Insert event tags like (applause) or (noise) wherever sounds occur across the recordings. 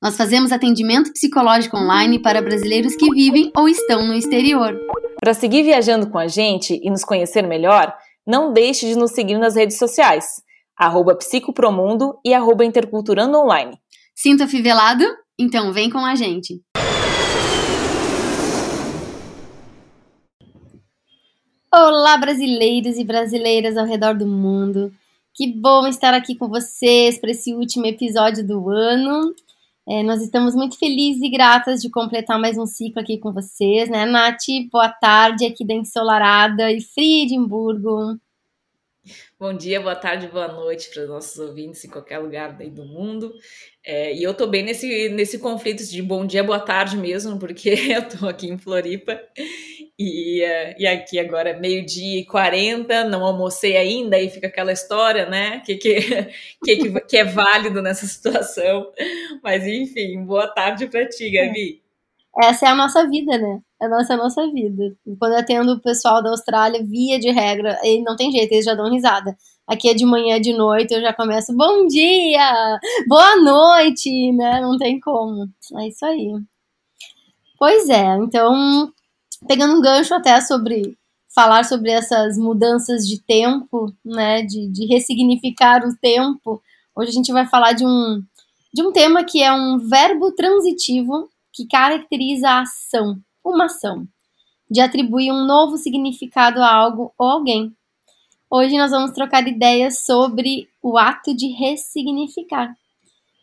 Nós fazemos atendimento psicológico online para brasileiros que vivem ou estão no exterior. Para seguir viajando com a gente e nos conhecer melhor, não deixe de nos seguir nas redes sociais, arroba psicopromundo e arroba interculturando online. Sinta fivelado? Então vem com a gente! Olá, brasileiros e brasileiras ao redor do mundo. Que bom estar aqui com vocês para esse último episódio do ano. É, nós estamos muito felizes e gratas de completar mais um ciclo aqui com vocês, né, Nath? Boa tarde aqui da ensolarada e fria Edimburgo. Bom dia, boa tarde, boa noite para os nossos ouvintes em qualquer lugar daí do mundo. É, e eu tô bem nesse, nesse conflito de bom dia, boa tarde mesmo, porque (laughs) eu tô aqui em Floripa e, e aqui agora é meio-dia e 40, não almocei ainda, e fica aquela história, né? Que, (laughs) que, que, que é válido nessa situação. Mas enfim, boa tarde para ti, Gabi. Essa é a nossa vida, né? É a nossa, a nossa vida. Quando eu atendo o pessoal da Austrália, via de regra, e não tem jeito, eles já dão risada. Aqui é de manhã, de noite, eu já começo, bom dia, boa noite, né? Não tem como. É isso aí. Pois é, então, pegando um gancho até sobre falar sobre essas mudanças de tempo, né? De, de ressignificar o tempo. Hoje a gente vai falar de um, de um tema que é um verbo transitivo que caracteriza a ação uma ação, de atribuir um novo significado a algo ou alguém. Hoje nós vamos trocar ideias sobre o ato de ressignificar,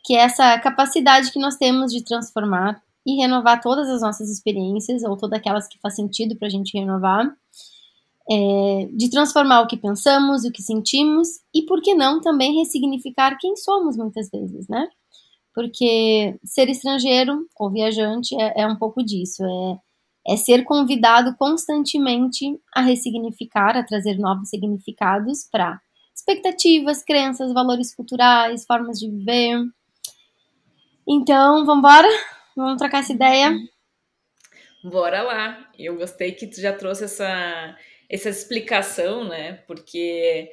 que é essa capacidade que nós temos de transformar e renovar todas as nossas experiências, ou todas aquelas que faz sentido para a gente renovar, é, de transformar o que pensamos, o que sentimos e, por que não, também ressignificar quem somos muitas vezes, né? Porque ser estrangeiro ou viajante é, é um pouco disso, é é ser convidado constantemente a ressignificar, a trazer novos significados para expectativas, crenças, valores culturais, formas de viver. Então, vamos embora? Vamos trocar essa ideia? Bora lá. Eu gostei que tu já trouxe essa, essa explicação, né? Porque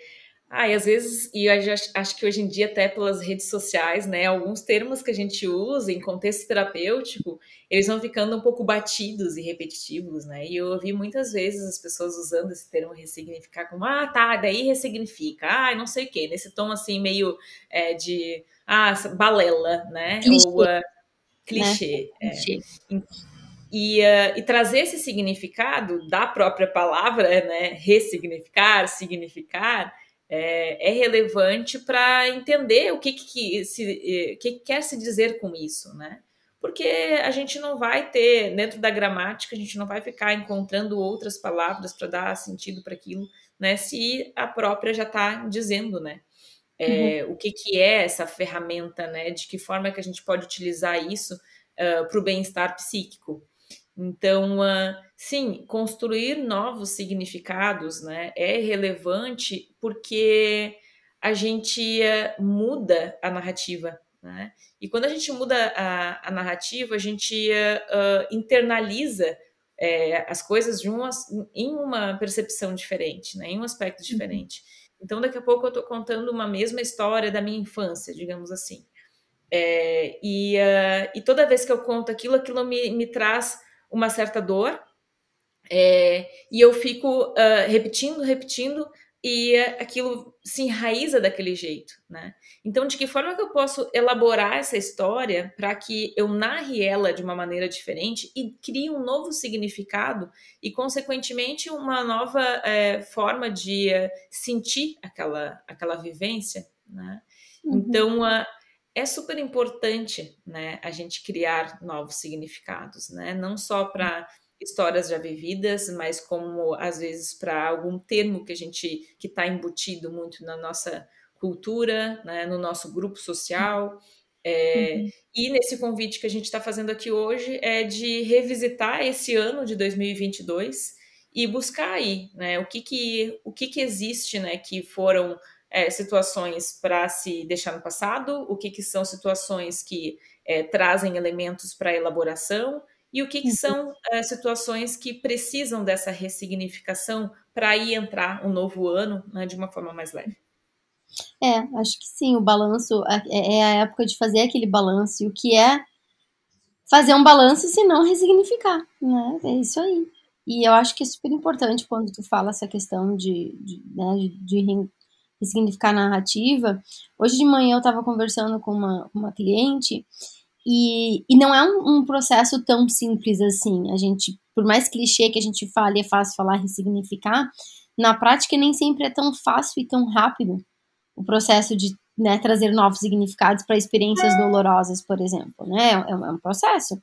ah, e às vezes, e acho que hoje em dia, até pelas redes sociais, né, alguns termos que a gente usa em contexto terapêutico, eles vão ficando um pouco batidos e repetitivos, né? E eu ouvi muitas vezes as pessoas usando esse termo ressignificar como, ah, tá, daí ressignifica, ah, não sei o quê, nesse tom assim meio é, de, ah, balela, né? Clichê. Ou uh, clichê. Né? É. E, uh, e, trazer esse significado da própria palavra, né? Ressignificar, significar é, é relevante para entender o que, que, se, eh, que quer se dizer com isso, né? Porque a gente não vai ter, dentro da gramática, a gente não vai ficar encontrando outras palavras para dar sentido para aquilo, né? Se a própria já está dizendo, né? É, uhum. O que, que é essa ferramenta, né? De que forma que a gente pode utilizar isso uh, para o bem-estar psíquico. Então, uh, sim, construir novos significados né, é relevante porque a gente uh, muda a narrativa. Né? E quando a gente muda a, a narrativa, a gente internaliza é, as coisas de uma, em uma percepção diferente, né, em um aspecto uhum. diferente. Uhum. Então, daqui a pouco eu estou contando uma mesma história da minha infância, digamos assim. É, e, e toda vez que eu conto aquilo, aquilo me, me traz uma certa dor, é, e eu fico uh, repetindo, repetindo, e aquilo se enraiza daquele jeito, né? Então, de que forma que eu posso elaborar essa história para que eu narre ela de uma maneira diferente e crie um novo significado e, consequentemente, uma nova é, forma de é, sentir aquela, aquela vivência, né? Uhum. Então, uh, é super importante, né, a gente criar novos significados, né, não só para histórias já vividas, mas como às vezes para algum termo que a gente que está embutido muito na nossa cultura, né, no nosso grupo social. É, uhum. E nesse convite que a gente está fazendo aqui hoje é de revisitar esse ano de 2022 e buscar aí, né, o que que, o que, que existe, né, que foram é, situações para se deixar no passado, o que, que são situações que é, trazem elementos para elaboração e o que, que uhum. são é, situações que precisam dessa ressignificação para aí entrar um novo ano né, de uma forma mais leve. É, acho que sim, o balanço é, é, a época de fazer aquele balanço. E o que é fazer um balanço se não ressignificar, né? É isso aí. E eu acho que é super importante quando tu fala essa questão de, de, né, de ressignificar a narrativa. Hoje de manhã eu estava conversando com uma, uma cliente e, e não é um, um, processo tão simples assim. A gente, por mais clichê que a gente fale, é fácil falar ressignificar, na prática nem sempre é tão fácil e tão rápido o processo de né, trazer novos significados para experiências dolorosas, por exemplo. Né? É, é, um processo,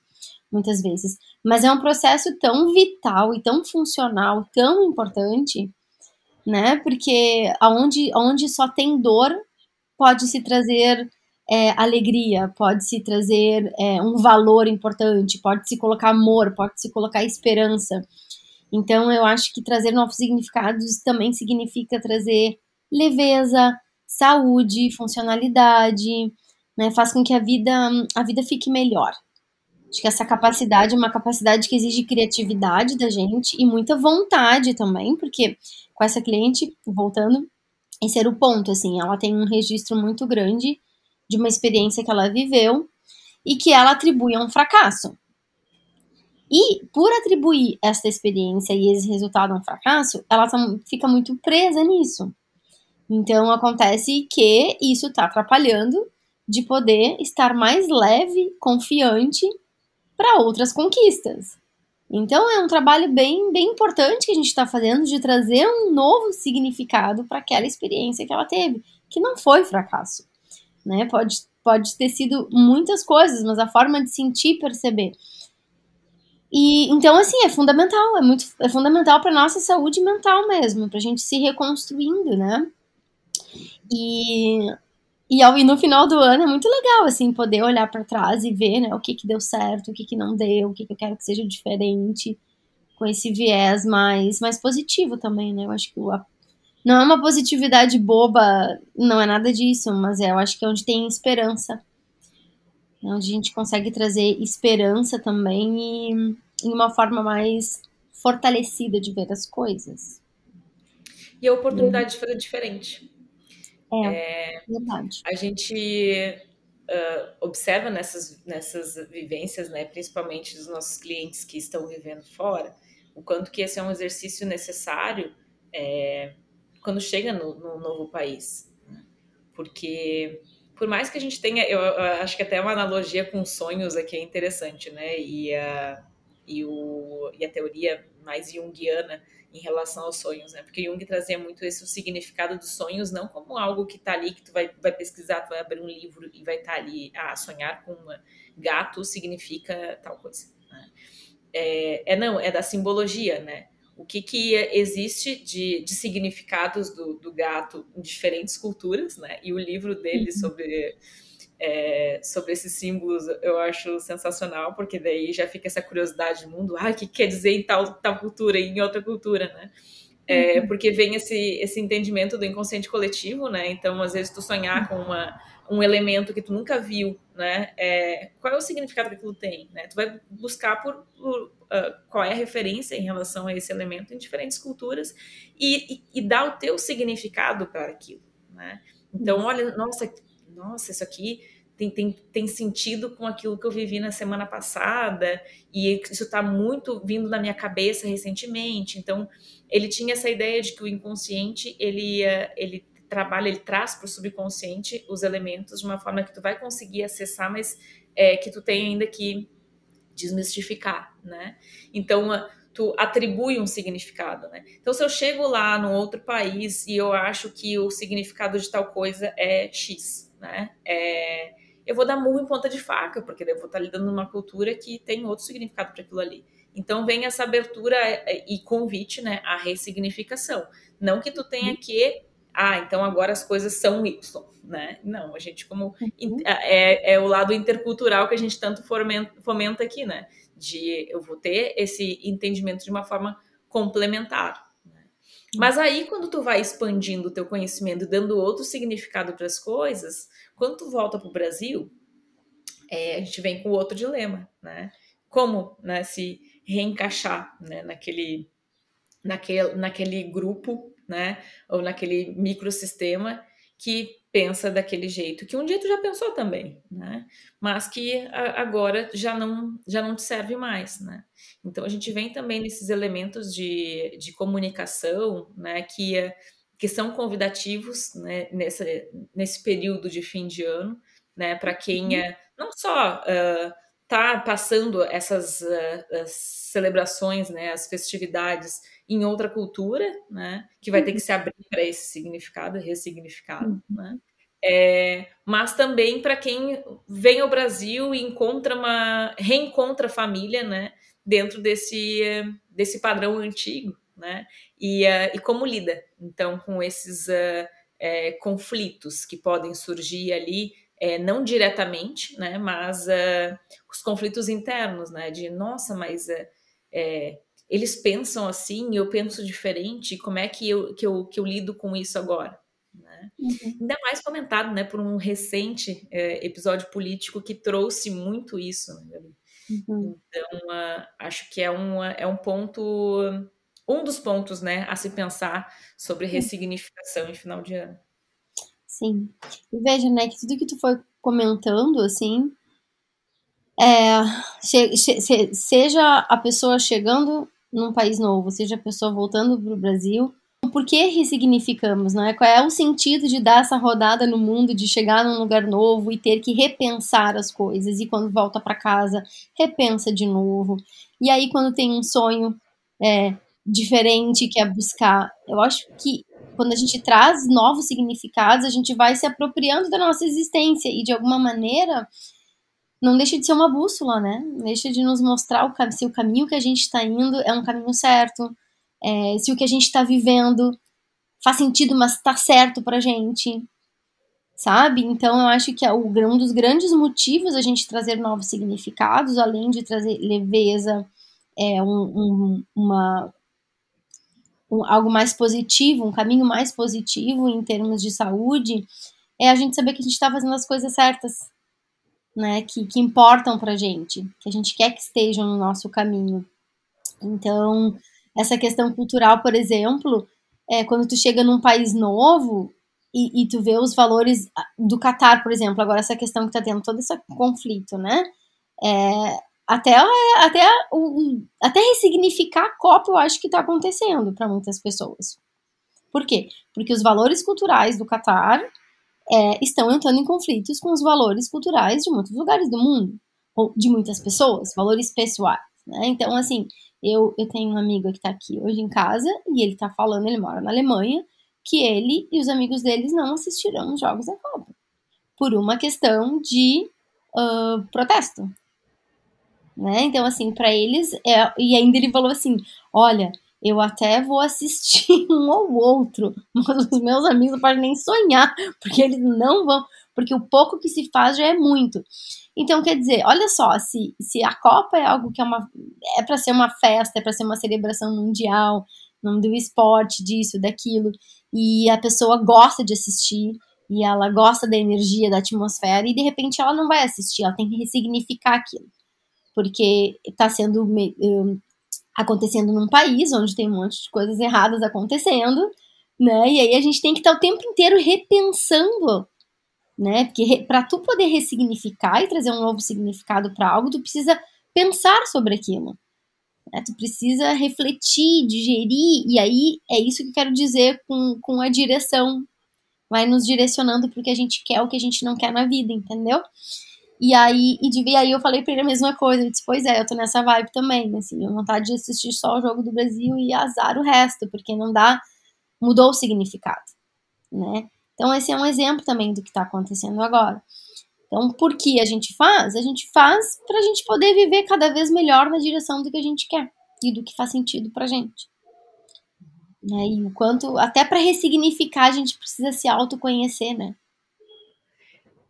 muitas vezes. Mas é um processo tão vital e tão funcional, tão importante, né? Porque aonde, aonde só tem dor, pode se trazer é, alegria, pode se trazer é, um valor importante, pode se colocar amor, pode se colocar esperança. Então, eu acho que trazer novos significados também significa trazer leveza, saúde, funcionalidade, né, faz com que a vida, a vida fique melhor. Acho que essa capacidade é uma capacidade que exige criatividade da gente e muita vontade também, porque com essa cliente, voltando, esse era o ponto, assim, ela tem um registro muito grande de uma experiência que ela viveu e que ela atribui a um fracasso. E por atribuir essa experiência e esse resultado a um fracasso, ela fica muito presa nisso. Então acontece que isso está atrapalhando de poder estar mais leve, confiante para outras conquistas. Então é um trabalho bem, bem importante que a gente está fazendo de trazer um novo significado para aquela experiência que ela teve, que não foi fracasso, né? Pode, pode ter sido muitas coisas, mas a forma de sentir, perceber. E então assim é fundamental, é muito é fundamental para nossa saúde mental mesmo, para a gente se reconstruindo, né? E, e, ao, e no final do ano é muito legal, assim, poder olhar para trás e ver, né, o que que deu certo, o que que não deu, o que que eu quero que seja diferente, com esse viés mais, mais positivo também, né, eu acho que o, não é uma positividade boba, não é nada disso, mas é, eu acho que é onde tem esperança, é onde a gente consegue trazer esperança também e, em uma forma mais fortalecida de ver as coisas. E a oportunidade de fazer diferente. É, é verdade. A gente uh, observa nessas, nessas vivências, né, principalmente dos nossos clientes que estão vivendo fora, o quanto que esse é um exercício necessário é, quando chega no, no novo país. Né? Porque por mais que a gente tenha, eu, eu, acho que até uma analogia com sonhos aqui é interessante, né? E a, e, o, e a teoria mais junguiana em relação aos sonhos, né? Porque Jung trazia muito esse significado dos sonhos não como algo que está ali que tu vai, vai pesquisar, tu vai abrir um livro e vai estar tá ali, ah, sonhar com um gato significa tal coisa. Né? É, é, não, é da simbologia, né? O que, que existe de, de significados do, do gato em diferentes culturas, né? E o livro dele uhum. sobre é, sobre esses símbolos eu acho sensacional, porque daí já fica essa curiosidade do mundo, ah, o que quer dizer em tal, tal cultura e em outra cultura, né? É, uhum. porque vem esse, esse entendimento do inconsciente coletivo, né? Então, às vezes, tu sonhar com uma, um elemento que tu nunca viu, né? É, qual é o significado que aquilo tem, né? Tu vai buscar por, por uh, qual é a referência em relação a esse elemento em diferentes culturas e, e, e dar o teu significado para aquilo, né? Então, olha, nossa, nossa, isso aqui tem, tem, tem sentido com aquilo que eu vivi na semana passada, e isso está muito vindo na minha cabeça recentemente. Então, ele tinha essa ideia de que o inconsciente, ele, ele trabalha, ele traz para o subconsciente os elementos de uma forma que tu vai conseguir acessar, mas é, que tu tem ainda que desmistificar, né? Então, tu atribui um significado, né? Então, se eu chego lá num outro país e eu acho que o significado de tal coisa é X, né? É, eu vou dar murro em ponta de faca, porque eu vou estar lidando numa cultura que tem outro significado para aquilo ali. Então vem essa abertura e convite, né, à ressignificação. Não que tu tenha que ah, então agora as coisas são Y, né? Não, a gente como uhum. é, é, o lado intercultural que a gente tanto fomenta aqui, né? De eu vou ter esse entendimento de uma forma complementar. Né? Mas aí quando tu vai expandindo o teu conhecimento, dando outro significado para as coisas, quando tu volta para o Brasil, é, a gente vem com outro dilema, né? Como né, se reencaixar né, naquele, naquele, naquele grupo, né? Ou naquele microsistema que pensa daquele jeito, que um dia tu já pensou também, né? Mas que agora já não, já não te serve mais, né? Então a gente vem também nesses elementos de, de comunicação, né? Que, que são convidativos né, nesse, nesse período de fim de ano, né? Para quem é, não só uh, tá passando essas uh, celebrações, né? As festividades em outra cultura, né? Que vai ter que uhum. se abrir para esse significado, ressignificado, uhum. né? É, mas também para quem vem ao Brasil e encontra uma reencontra a família, né? Dentro desse desse padrão antigo, né? E, uh, e como lida, então, com esses uh, é, conflitos que podem surgir ali, é, não diretamente, né? Mas uh, os conflitos internos, né? De nossa, mas é, eles pensam assim, eu penso diferente, como é que eu, que eu, que eu lido com isso agora? Né? Uhum. Ainda mais comentado né, por um recente é, episódio político que trouxe muito isso. Né, uhum. Então, uh, acho que é, um é um ponto, um dos pontos né, a se pensar sobre ressignificação em final de ano. Sim. E veja, né, que tudo que tu foi comentando, assim, é, seja a pessoa chegando num país novo, seja a pessoa voltando para o Brasil, por que ressignificamos, é? Qual é o sentido de dar essa rodada no mundo, de chegar num lugar novo e ter que repensar as coisas e quando volta para casa repensa de novo. E aí quando tem um sonho é, diferente que é buscar, eu acho que quando a gente traz novos significados, a gente vai se apropriando da nossa existência e de alguma maneira não deixa de ser uma bússola, né? Deixa de nos mostrar o, se o caminho que a gente está indo é um caminho certo, é, se o que a gente está vivendo faz sentido, mas está certo para gente, sabe? Então eu acho que é um dos grandes motivos a gente trazer novos significados, além de trazer leveza, é, um, um, uma, um, algo mais positivo, um caminho mais positivo em termos de saúde, é a gente saber que a gente está fazendo as coisas certas, né, que, que importam pra gente, que a gente quer que estejam no nosso caminho. Então, essa questão cultural, por exemplo, é, quando tu chega num país novo e, e tu vê os valores ah, do Catar, por exemplo, agora essa questão que tá tendo todo esse conflito, né? É, até até, até ressignificar a Copa, eu acho que está acontecendo para muitas pessoas. Por quê? Porque os valores culturais do Catar é, estão entrando em conflitos com os valores culturais de muitos lugares do mundo, ou de muitas pessoas, valores pessoais. Né? Então, assim, eu, eu tenho um amigo que está aqui hoje em casa e ele está falando, ele mora na Alemanha, que ele e os amigos deles não assistirão os jogos da Copa por uma questão de uh, protesto. Né? Então, assim, para eles, é, e ainda ele falou assim: olha, eu até vou assistir (laughs) um ou outro, mas os meus amigos não podem nem sonhar, porque eles não vão, porque o pouco que se faz já é muito. Então, quer dizer, olha só, se, se a Copa é algo que é uma é para ser uma festa, é para ser uma celebração mundial, nome do esporte, disso, daquilo, e a pessoa gosta de assistir, e ela gosta da energia, da atmosfera, e de repente ela não vai assistir, ela tem que ressignificar aquilo. Porque está sendo acontecendo num país onde tem um monte de coisas erradas acontecendo, né? E aí a gente tem que estar o tempo inteiro repensando, né? Porque para tu poder ressignificar e trazer um novo significado para algo, tu precisa pensar sobre aquilo. Né? Tu precisa refletir, digerir, e aí é isso que eu quero dizer com, com a direção. Vai nos direcionando para o que a gente quer, o que a gente não quer na vida, entendeu? E aí, e, de, e aí eu falei pra ele a mesma coisa. Ele disse, pois é, eu tô nessa vibe também, assim, eu vontade de assistir só o jogo do Brasil e azar o resto, porque não dá, mudou o significado, né? Então esse é um exemplo também do que está acontecendo agora. Então, por que a gente faz? A gente faz para a gente poder viver cada vez melhor na direção do que a gente quer e do que faz sentido pra gente. Né? E o quanto, até para ressignificar, a gente precisa se autoconhecer, né?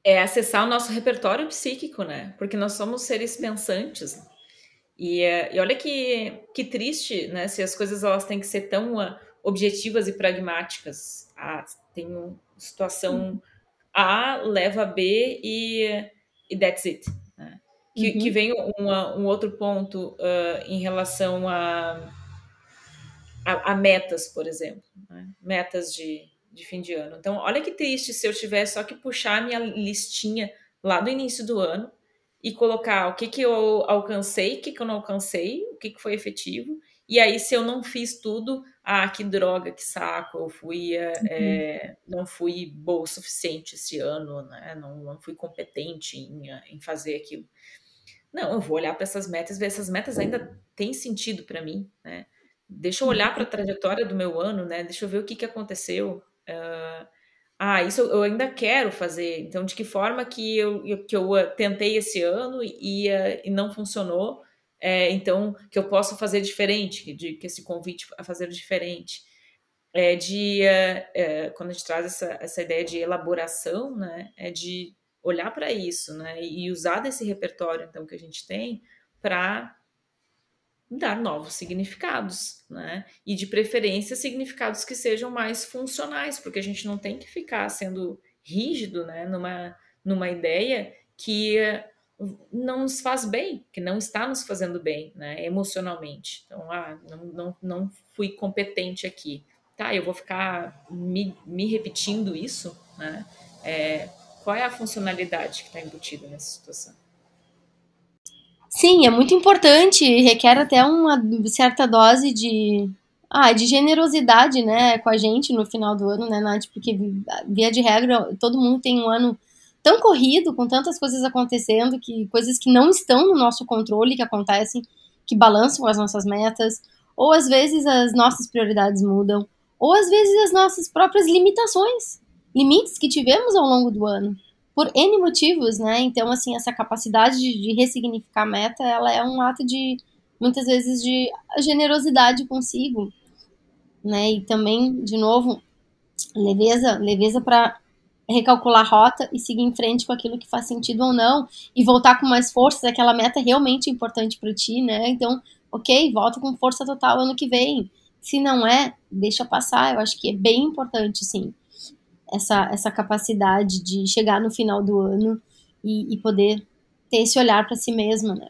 É acessar o nosso repertório psíquico, né? Porque nós somos seres pensantes. E, e olha que, que triste, né? Se as coisas elas têm que ser tão uh, objetivas e pragmáticas. Ah, tem uma situação A leva a B e, e that's it. Né? Que, uhum. que vem uma, um outro ponto uh, em relação a, a, a metas, por exemplo. Né? Metas de, de fim de ano. Então, olha que triste se eu tivesse só que puxar a minha listinha lá do início do ano e colocar o que, que eu alcancei, o que, que eu não alcancei, o que, que foi efetivo. E aí, se eu não fiz tudo, ah, que droga, que saco, eu fui, é, uhum. é, não fui boa o suficiente esse ano, né? não, não fui competente em, em fazer aquilo. Não, eu vou olhar para essas metas, ver essas metas ainda têm sentido para mim, né? Deixa eu olhar para a trajetória do meu ano, né? Deixa eu ver o que, que aconteceu. Uh, ah, isso eu ainda quero fazer. Então, de que forma que eu, que eu uh, tentei esse ano e, uh, e não funcionou? É, então, que eu posso fazer diferente, de que esse convite a fazer diferente. É de é, quando a gente traz essa, essa ideia de elaboração, né? É de olhar para isso, né? E usar desse repertório então que a gente tem para dar novos significados, né? E de preferência significados que sejam mais funcionais, porque a gente não tem que ficar sendo rígido, né, numa numa ideia que não nos faz bem, que não está nos fazendo bem, né, emocionalmente. Então, ah, não, não, não fui competente aqui. Tá, eu vou ficar me, me repetindo isso, né? É, qual é a funcionalidade que está embutida nessa situação? Sim, é muito importante, requer até uma certa dose de, ah, de generosidade, né, com a gente no final do ano, né, Nath? Porque, via de regra, todo mundo tem um ano tão corrido, com tantas coisas acontecendo, que coisas que não estão no nosso controle, que acontecem, que balançam as nossas metas, ou às vezes as nossas prioridades mudam, ou às vezes as nossas próprias limitações, limites que tivemos ao longo do ano por N motivos, né? Então, assim, essa capacidade de, de ressignificar a meta, ela é um ato de, muitas vezes, de generosidade consigo, né? E também, de novo, leveza, leveza para recalcular a rota e seguir em frente com aquilo que faz sentido ou não e voltar com mais força, aquela meta é realmente importante para ti, né? Então, ok, volta com força total ano que vem. Se não é, deixa passar. Eu acho que é bem importante, sim essa, essa capacidade de chegar no final do ano e, e poder ter esse olhar para si mesma, né?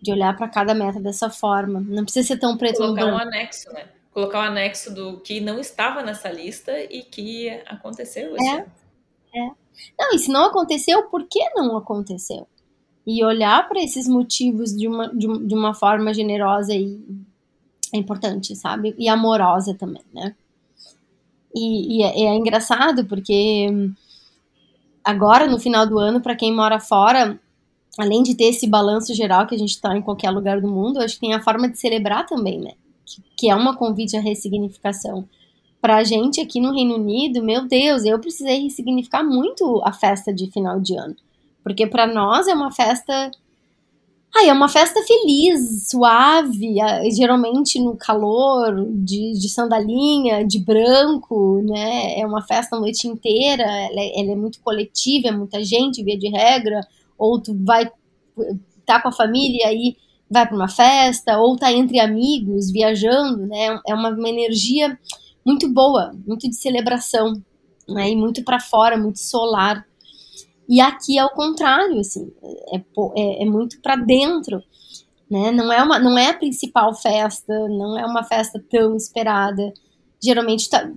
De olhar para cada meta dessa forma. Não precisa ser tão preto Colocar no um anexo, né? Colocar um anexo do que não estava nessa lista e que aconteceu. É, é. Não, e se não aconteceu, por que não aconteceu? E olhar para esses motivos de uma, de, de uma forma generosa e é importante, sabe? E amorosa também, né? E, e é, é, engraçado porque agora, no final do ano, para quem mora fora, além de ter esse balanço geral que a gente está em qualquer lugar do mundo, acho que tem a forma de celebrar também, né? Que, que é uma convite à ressignificação. Para a gente aqui no Reino Unido, meu Deus, eu precisei ressignificar muito a festa de final de ano. Porque para nós é uma festa ah, é uma festa feliz, suave, geralmente no calor, de, de sandalinha, de branco, né? É uma festa a noite inteira, ela é, ela é, muito coletiva, é muita gente, via de regra, ou tu vai tá com a família e aí vai para uma festa, ou tá entre amigos, viajando, né? É uma, uma energia muito boa, muito de celebração, né? E muito para fora, muito solar. E aqui é o contrário, assim, é, é, é muito para dentro, né? Não é, uma, não é a principal festa, não é uma festa tão esperada. Geralmente tá,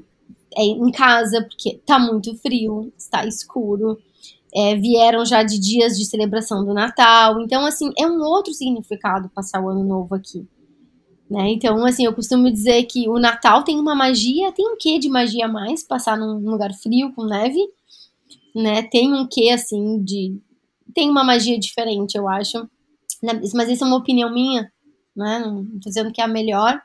é em casa, porque tá muito frio, está escuro. É, vieram já de dias de celebração do Natal. Então, assim, é um outro significado passar o ano novo aqui. Né? Então, assim, eu costumo dizer que o Natal tem uma magia, tem um quê de magia a mais, passar num lugar frio, com neve, né? Tem um quê, assim, de. Tem uma magia diferente, eu acho. Né? Mas isso é uma opinião minha, né? Não tô dizendo que é a melhor.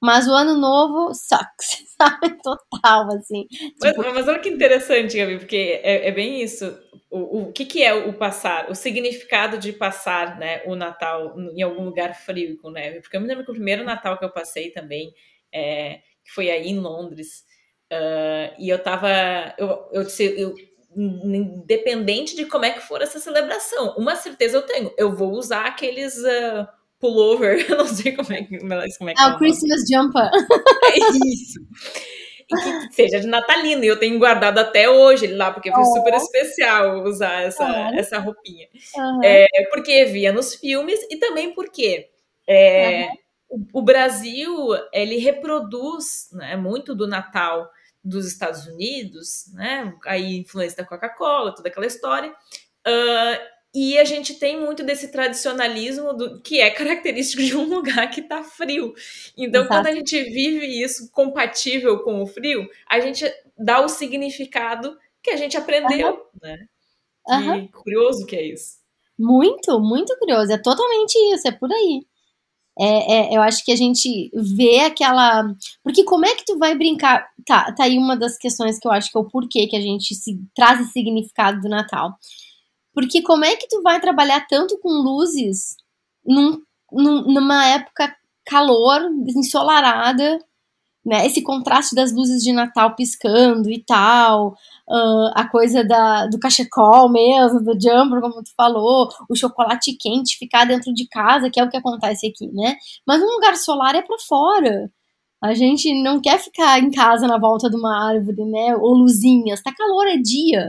Mas o ano novo sucks, (laughs) sabe? Total, assim. Tipo... Mas, mas, olha que interessante, Gabi, porque é, é bem isso. O, o que, que é o passar? O significado de passar né, o Natal em algum lugar frio com neve? Porque eu me lembro que o primeiro Natal que eu passei também, é, foi aí em Londres. Uh, e eu tava. Eu, eu, eu, independente de como é que for essa celebração, uma certeza eu tenho: eu vou usar aqueles. Uh, pullover, (laughs) eu não sei como é que, como é, que é. Ah, o Christmas jumper. É isso. E que seja de natalino, e eu tenho guardado até hoje ele lá, porque foi oh. super especial usar essa, oh. essa roupinha. Uhum. É, porque via nos filmes e também porque é, uhum. o, o, Brasil, ele reproduz né, muito do Natal dos Estados Unidos, né? Aí influência da Coca-Cola, toda aquela história. Uh, e a gente tem muito desse tradicionalismo do, que é característico de um (laughs) lugar que está frio. Então, Exato. quando a gente vive isso compatível com o frio, a gente dá o significado que a gente aprendeu, uhum. né? Uhum. Curioso que é isso. Muito, muito curioso. É totalmente isso, é por aí. É, é, eu acho que a gente vê aquela. Porque como é que tu vai brincar? Tá, tá aí uma das questões que eu acho que é o porquê que a gente se, traz esse significado do Natal. Porque como é que tu vai trabalhar tanto com luzes num, num, numa época calor, ensolarada, né? Esse contraste das luzes de Natal piscando e tal, uh, a coisa da, do cachecol mesmo, do jumper, como tu falou, o chocolate quente ficar dentro de casa, que é o que acontece aqui, né? Mas um lugar solar é para fora. A gente não quer ficar em casa na volta de uma árvore, né? Ou luzinhas. Tá calor, é dia.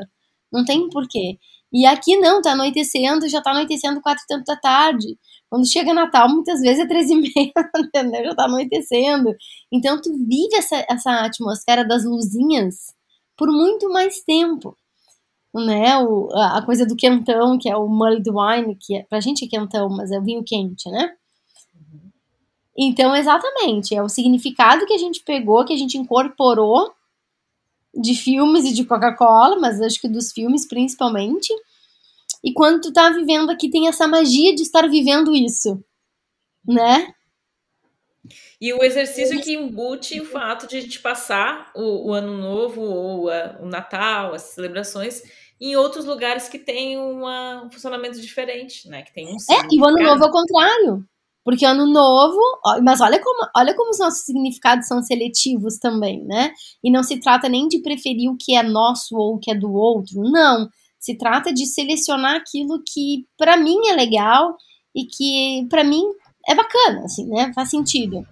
Não tem porquê. E aqui não, tá anoitecendo, já tá anoitecendo quatro e tanto da tarde. Quando chega Natal, muitas vezes é três e meia, (laughs) entendeu? Já tá anoitecendo. Então tu vive essa, essa atmosfera das luzinhas por muito mais tempo. Né? O, a coisa do quentão, que é o mulled wine, que é, pra gente é quentão, mas é o vinho quente, né? Então, exatamente, é o significado que a gente pegou, que a gente incorporou de filmes e de Coca-Cola, mas acho que dos filmes principalmente. E quando tu tá vivendo aqui, tem essa magia de estar vivendo isso, né? E o exercício que embute o fato de a gente passar o, o Ano Novo ou a, o Natal, as celebrações, em outros lugares que têm uma, um funcionamento diferente, né? Que tem um É, e o Ano Novo é o contrário. Porque ano novo, mas olha como, olha como os nossos significados são seletivos também, né? E não se trata nem de preferir o que é nosso ou o que é do outro, não. Se trata de selecionar aquilo que para mim é legal e que para mim é bacana, assim, né? Faz sentido.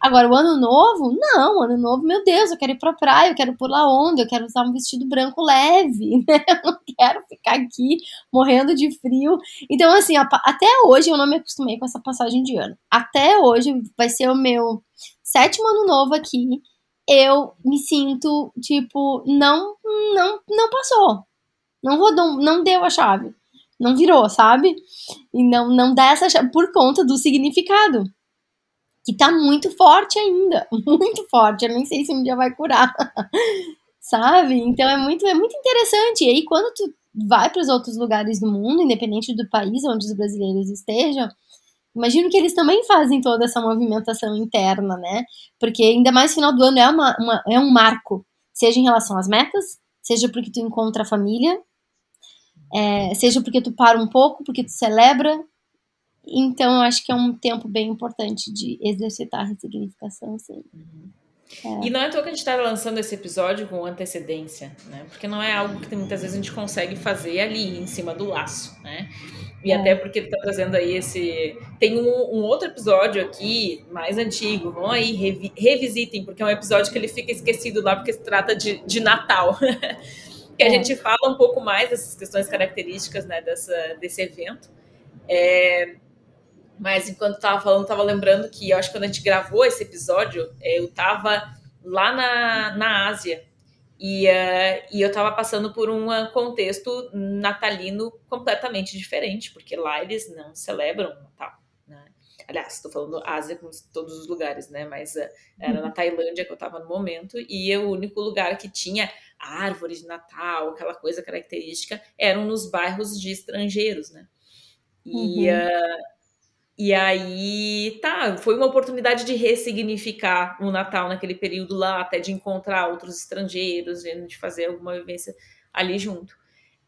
Agora, o ano novo, não, ano novo, meu Deus, eu quero ir pra praia, eu quero pular onda, eu quero usar um vestido branco leve, (laughs) né? Eu não quero ficar aqui morrendo de frio. Então, assim, até hoje eu não me acostumei com essa passagem de ano. Até hoje vai ser o meu sétimo ano novo aqui. Eu me sinto, tipo, não, não, não passou. Não rodou, não deu a chave. Não virou, sabe? E não, não dá essa chave por conta do significado que tá muito forte ainda, (laughs) muito forte. Eu nem sei se um dia vai curar, (laughs) sabe? Então é muito, é muito interessante. E aí, quando tu vai para os outros lugares do mundo, independente do país onde os brasileiros estejam, imagino que eles também fazem toda essa movimentação interna, né? Porque ainda mais final do ano é, uma, uma, é um marco, seja em relação às metas, seja porque tu encontra a família, é, seja porque tu para um pouco, porque tu celebra, então, eu acho que é um tempo bem importante de exercitar a ressignificação, sim. Uhum. É. E não é à toa que a gente está lançando esse episódio com antecedência, né? Porque não é algo que muitas vezes a gente consegue fazer ali, em cima do laço, né? E é. até porque ele está trazendo aí esse. Tem um, um, outro episódio aqui, mais antigo, vão aí, revi... revisitem, porque é um episódio que ele fica esquecido lá, porque se trata de, de Natal. (laughs) que a é. gente fala um pouco mais dessas questões características né, dessa, desse evento. É, mas enquanto estava falando, estava lembrando que eu acho que quando a gente gravou esse episódio, é, eu estava lá na, na Ásia e, uh, e eu estava passando por um contexto natalino completamente diferente, porque lá eles não celebram Natal. Né? Aliás, estou falando Ásia com todos os lugares, né? Mas uh, era na uhum. Tailândia que eu estava no momento e o único lugar que tinha árvore de Natal, aquela coisa característica, eram nos bairros de estrangeiros, né? E, uhum. uh, e aí, tá, foi uma oportunidade de ressignificar o Natal naquele período lá, até de encontrar outros estrangeiros, de fazer alguma vivência ali junto.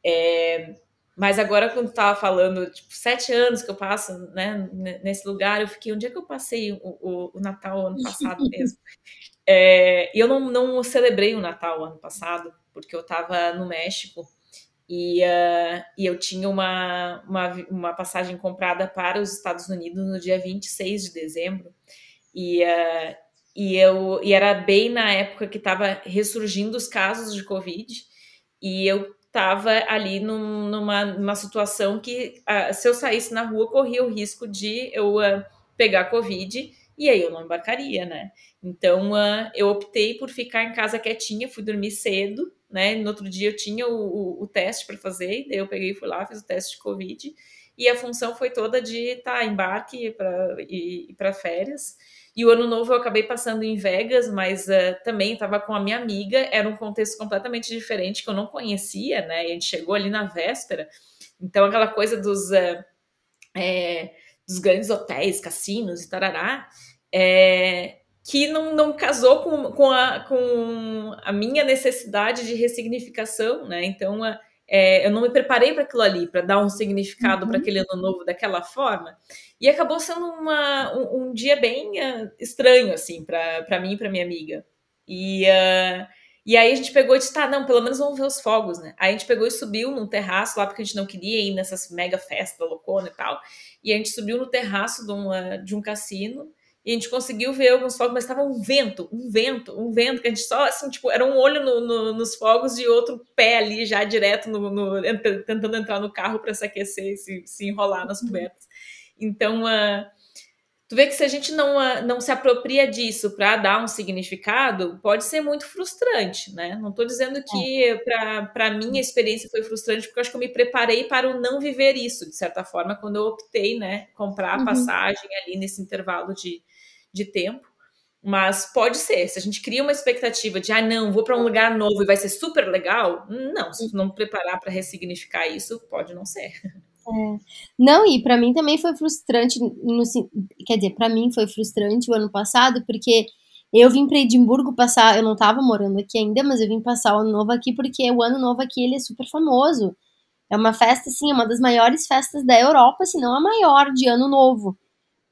É, mas agora, quando tu tava falando, tipo, sete anos que eu passo né, nesse lugar, eu fiquei, onde é que eu passei o, o, o Natal ano passado mesmo? (laughs) é, eu não, não celebrei o Natal ano passado, porque eu estava no México e, uh, e eu tinha uma, uma, uma, passagem comprada para os Estados Unidos no dia 26 de dezembro. E, uh, e, eu, e era bem na época que estava ressurgindo os casos de Covid. E eu estava ali num, numa, numa situação que, uh, se eu saísse na rua, corria o risco de eu pegar Covid e aí eu não embarcaria, né? Então eu optei por ficar em casa quietinha, fui dormir cedo né? No outro dia eu tinha o, o, o teste para fazer, daí eu peguei, fui lá, fiz o teste de Covid, e a função foi toda de tá, embarque para ir para férias. E o ano novo eu acabei passando em Vegas, mas uh, também estava com a minha amiga, era um contexto completamente diferente que eu não conhecia, né? E a gente chegou ali na véspera, então aquela coisa dos, uh, é, dos grandes hotéis, cassinos e tarará, é, que não, não casou com, com, a, com a minha necessidade de ressignificação, né? Então, é, eu não me preparei para aquilo ali, para dar um significado uhum. para aquele ano novo daquela forma. E acabou sendo uma, um, um dia bem uh, estranho, assim, para mim e para minha amiga. E, uh, e aí a gente pegou e disse, tá, não, pelo menos vamos ver os fogos, né? Aí a gente pegou e subiu num terraço lá, porque a gente não queria ir nessas mega festas loucona e tal. E a gente subiu no terraço de, uma, de um cassino e a gente conseguiu ver alguns fogos, mas estava um vento, um vento, um vento, que a gente só, assim, tipo, era um olho no, no, nos fogos e outro pé ali já direto, no, tentando entrar no carro para se aquecer e se, se enrolar nas uhum. cobertas. Então, uh, tu vê que se a gente não, uh, não se apropria disso para dar um significado, pode ser muito frustrante, né? Não estou dizendo que é. para mim a experiência foi frustrante, porque eu acho que eu me preparei para o não viver isso, de certa forma, quando eu optei, né, comprar a uhum. passagem ali nesse intervalo de de tempo. Mas pode ser, se a gente cria uma expectativa de, ah, não, vou para um lugar novo e vai ser super legal, não, se não preparar para ressignificar isso, pode não ser. É. Não, e para mim também foi frustrante, no, quer dizer, para mim foi frustrante o ano passado, porque eu vim para Edimburgo passar, eu não estava morando aqui ainda, mas eu vim passar o ano novo aqui porque o ano novo aqui ele é super famoso. É uma festa, assim, é uma das maiores festas da Europa, se não a maior de ano novo.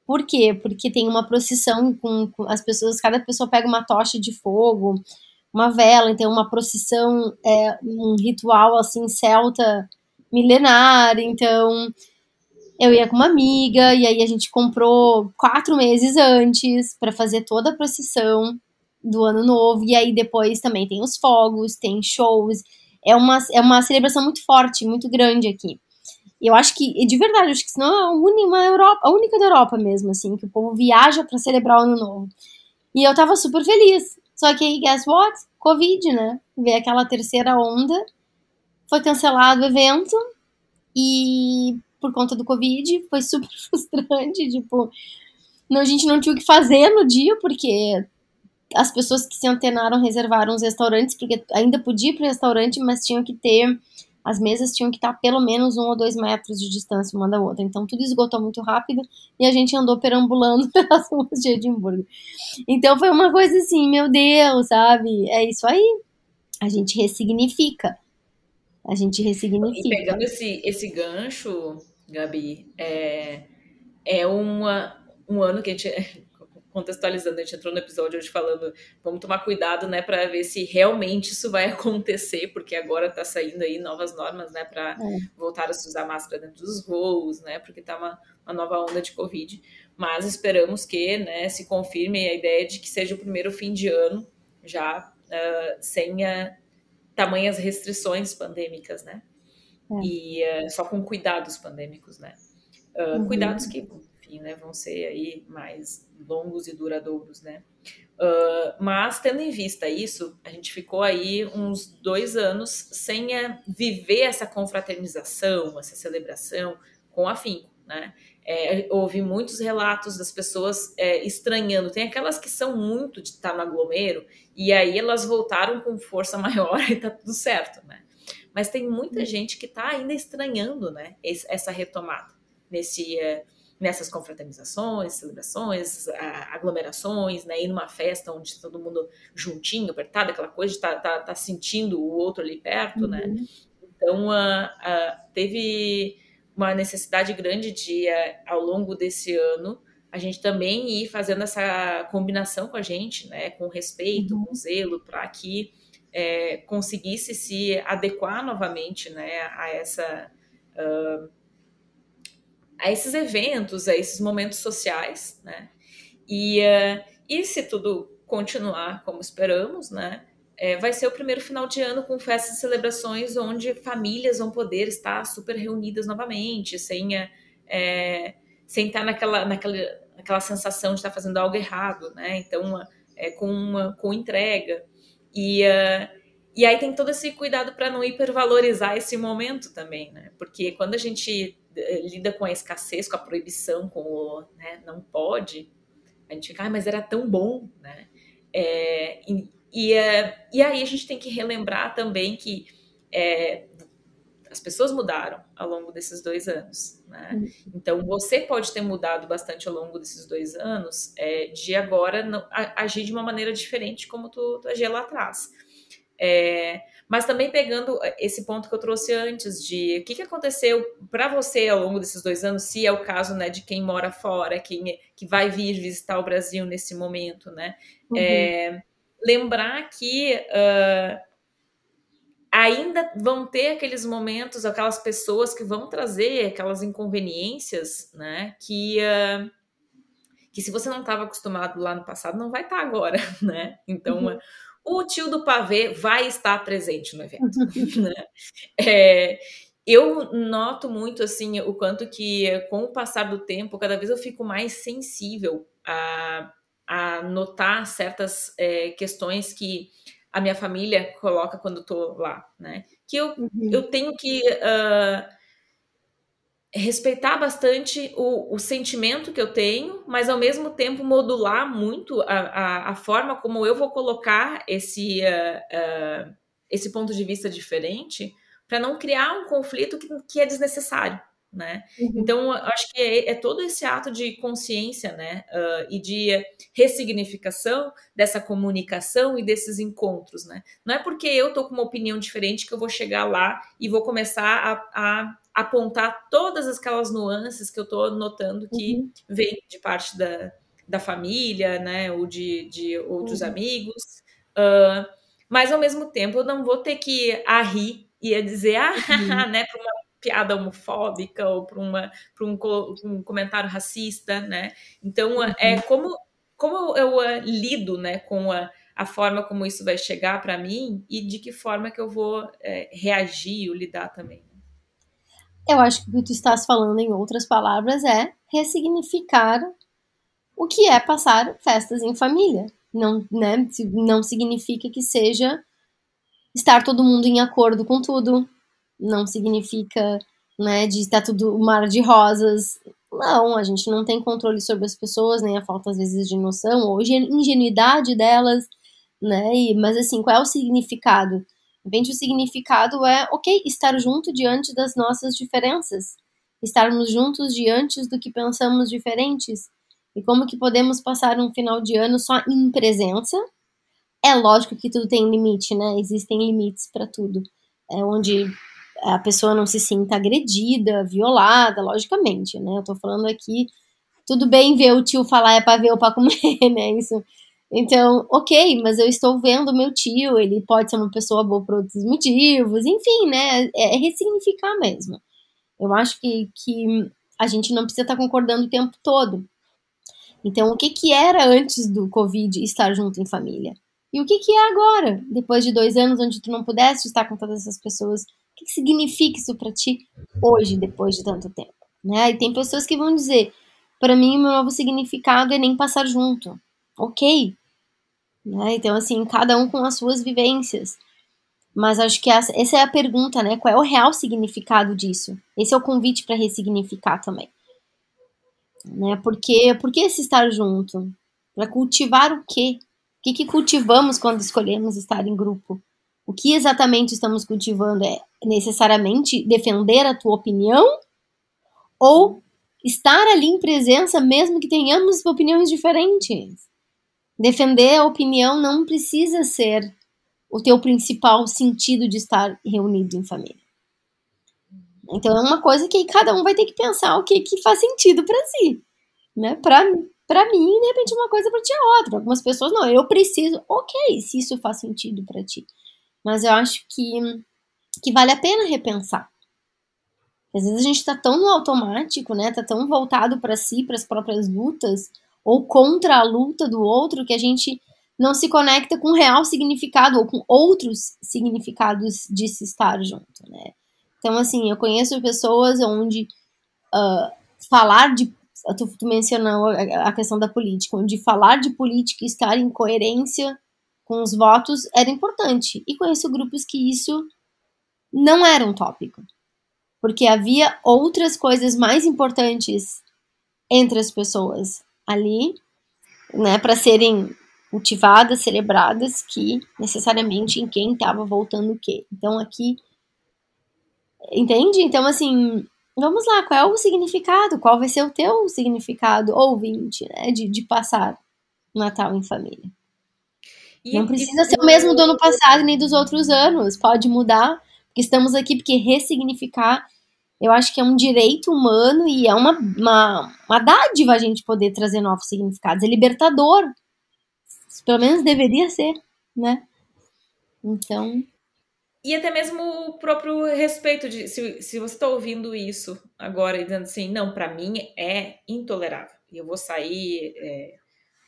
Por quê? Porque tem uma procissão com, com, as pessoas, cada pessoa pega uma tocha de fogo, uma vela, então uma procissão, é, um ritual assim celta milenar, então eu ia com uma amiga e aí a gente comprou quatro meses antes para fazer toda a procissão do ano novo e aí depois também tem os fogos, tem shows, é uma, é uma celebração muito forte, muito grande aqui eu acho que, de verdade, acho que senão é a única, Europa, a única da Europa mesmo, assim, que o povo viaja para celebrar o ano novo. E eu tava super feliz. Só que aí, guess what? Covid, né? Veio aquela terceira onda, foi cancelado o evento, e por conta do Covid, (laughs) foi super frustrante, tipo, a gente não tinha o que fazer no dia, porque as pessoas que se antenaram reservaram os restaurantes, porque ainda podia ir pro restaurante, mas tinham que ter as mesas tinham que estar pelo menos um ou dois metros de distância uma da outra. Então tudo esgotou muito rápido e a gente andou perambulando (laughs) pelas ruas de Edimburgo. Então foi uma coisa assim, meu Deus, sabe? É isso aí. A gente ressignifica. A gente ressignifica. E pegando esse, esse gancho, Gabi, é, é uma, um ano que a gente contextualizando, a gente entrou no episódio hoje falando, vamos tomar cuidado, né, para ver se realmente isso vai (laughs) acontecer, porque agora está saindo aí novas normas, né, para é. voltar a se usar máscara dentro dos voos, né, porque está uma, uma, nova onda de Covid. Mas esperamos que, né, se confirme a ideia de que seja o primeiro fim de ano já uh, sem uh, tamanhas restrições pandêmicas, né, é. e uh, só com cuidados pandêmicos, né. Uhum. Cuidados que enfim, né, vão ser aí mais longos e duradouros, né? Uh, mas tendo em vista isso, a gente ficou aí uns dois anos sem uh, viver essa confraternização, essa celebração com afinco, né? É, houve muitos relatos das pessoas é, estranhando. Tem aquelas que são muito de estar no aglomero e aí elas voltaram com força (laughs) maior e tá tudo certo, né? Mas tem muita uhum. gente que está ainda estranhando, né? essa retomada nesse uh, nessas confraternizações, celebrações, aglomerações, né? Ir numa festa onde todo mundo juntinho, apertado, aquela coisa de estar tá, tá, tá, sentindo o outro ali perto, né? uhum. né? Então, uh, uh, teve uma necessidade grande de, uh, ao longo desse ano, a gente também ir fazendo essa combinação com a gente, né, com respeito, uhum. com zelo, para que é, conseguisse se adequar novamente, né, a essa uh, a esses eventos, a esses momentos sociais, né, e, uh, e se tudo continuar como esperamos, né, é, vai ser o primeiro final de ano com festas e celebrações onde famílias vão poder estar super reunidas novamente, sem é, sem estar naquela, naquela, naquela sensação de estar fazendo algo errado, né? Então, é, com, uma, com entrega. E, uh, e aí tem todo esse cuidado para não hipervalorizar esse momento também, né? Porque quando a gente eh, lida com a escassez, com a proibição, com o né, não pode, a gente fica, ah, mas era tão bom, né? É, e, e, uh, e aí a gente tem que relembrar também que é, as pessoas mudaram ao longo desses dois anos, né? Uhum. Então você pode ter mudado bastante ao longo desses dois anos, de agora não, agir de uma maneira diferente como tu, tu agia lá atrás. É, mas também pegando esse ponto que eu trouxe antes de o que, que aconteceu para você ao longo desses dois anos, se é o caso né, de quem mora fora, quem que vai vir visitar o Brasil nesse momento, né? Uhum. É, lembrar que uh, ainda vão ter aqueles momentos, aquelas pessoas que vão trazer aquelas inconveniências, né? Que, uh, que se você não estava acostumado lá no passado, não vai estar tá agora, (laughs) né? Então, uhum. O tio do pavê vai estar presente no evento, (laughs) né? É, eu noto muito assim o quanto que com o passar do tempo cada vez eu fico mais sensível a, a notar certas é, questões que a minha família coloca quando estou lá, né? Que eu, uhum. eu tenho que uh, respeitar bastante o, o, sentimento que eu tenho, mas ao mesmo tempo modular muito a, a, a forma como eu vou colocar esse, uh, uh, esse ponto de vista diferente para não criar um conflito que, que é desnecessário né? Uhum. Então, acho que é, é, todo esse ato de consciência, né? Uh, e de ressignificação dessa comunicação e desses encontros, né? Não é porque eu tô com uma opinião diferente que eu vou chegar lá e vou começar a, a apontar todas aquelas nuances que eu tô notando que uhum. vem de parte da, da família, né? Ou de, de outros uhum. amigos. Uh, mas, ao mesmo tempo, eu não vou ter que a rir e a dizer, ah, uhum. (laughs) né, para uma piada homofóbica ou para uma para um, um, comentário racista, né? Então é uhum. é como como eu uh, lido, né, com a, a forma como isso vai chegar para mim e de que forma que eu vou é, reagir ou lidar também. Eu acho que o que tu estás falando, em outras palavras, é ressignificar o que é passar festas em família. Não, né, não significa que seja estar todo mundo em acordo com tudo, não significa, né, de estar tudo mar de rosas. Não, a gente não tem controle sobre as pessoas, nem a falta às vezes de noção ou ingenuidade delas, né? E, mas assim, qual é o significado? Repente o significado é, ok, estar junto diante das nossas diferenças, estarmos juntos diante do que pensamos diferentes. E como que podemos passar um final de ano só em presença? É lógico que tudo tem limite, né? Existem limites para tudo. É onde a pessoa não se sinta agredida, violada, logicamente, né? Eu tô falando aqui, tudo bem ver o tio falar é para ver ou para (laughs) comer, né? Isso. Então, ok, mas eu estou vendo meu tio, ele pode ser uma pessoa boa por outros motivos, enfim, né? É, é ressignificar mesmo. Eu acho que, que a gente não precisa estar concordando o tempo todo. Então, o que, que era antes do Covid estar junto em família? E o que, que é agora, depois de dois anos onde tu não pudeste estar com todas essas pessoas que, que significa isso para ti hoje, depois de tanto tempo? Né? E tem pessoas que vão dizer, para mim o meu novo significado é nem passar junto. Ok. Né? Então, assim, cada um com as suas vivências. Mas acho que essa, essa é a pergunta, né? Qual é o real significado disso? Esse é o convite para ressignificar também. Né? Porque, por que esse estar junto? Para cultivar o quê? O que, que cultivamos quando escolhemos estar em grupo? O que exatamente estamos cultivando é necessariamente defender a tua opinião ou estar ali em presença mesmo que tenhamos opiniões diferentes. Defender a opinião não precisa ser o teu principal sentido de estar reunido em família. Então é uma coisa que cada um vai ter que pensar o que, que faz sentido para si, né? Para para mim, de repente uma coisa para ti é outra. Algumas pessoas não, eu preciso, ok, se isso faz sentido para ti. Mas eu acho que que vale a pena repensar. Às vezes a gente está tão no automático, né? Tá tão voltado para si, para as próprias lutas, ou contra a luta do outro, que a gente não se conecta com o real significado ou com outros significados de se estar junto, né? Então, assim, eu conheço pessoas onde uh, falar de. Tu, tu mencionou a, questão da política, onde falar de política e estar em coerência com os votos era importante. E conheço grupos que isso não era um tópico. Porque havia outras coisas mais importantes entre as pessoas ali, né, para serem cultivadas, celebradas, que necessariamente em quem estava voltando o quê. Então aqui Entende? Então, assim, vamos lá, qual é o significado? Qual vai ser o teu significado, ouvinte, né? De, de passar Natal em família. E, Não precisa ser o mesmo do ano passado nem dos outros anos. Pode mudar, porque estamos aqui porque ressignificar eu acho que é um direito humano e é uma, uma, uma dádiva a gente poder trazer novos significados. É libertador. Pelo menos deveria ser, né? Então. E até mesmo o próprio respeito de se, se você está ouvindo isso agora e dizendo assim, não, para mim é intolerável. Eu vou sair é,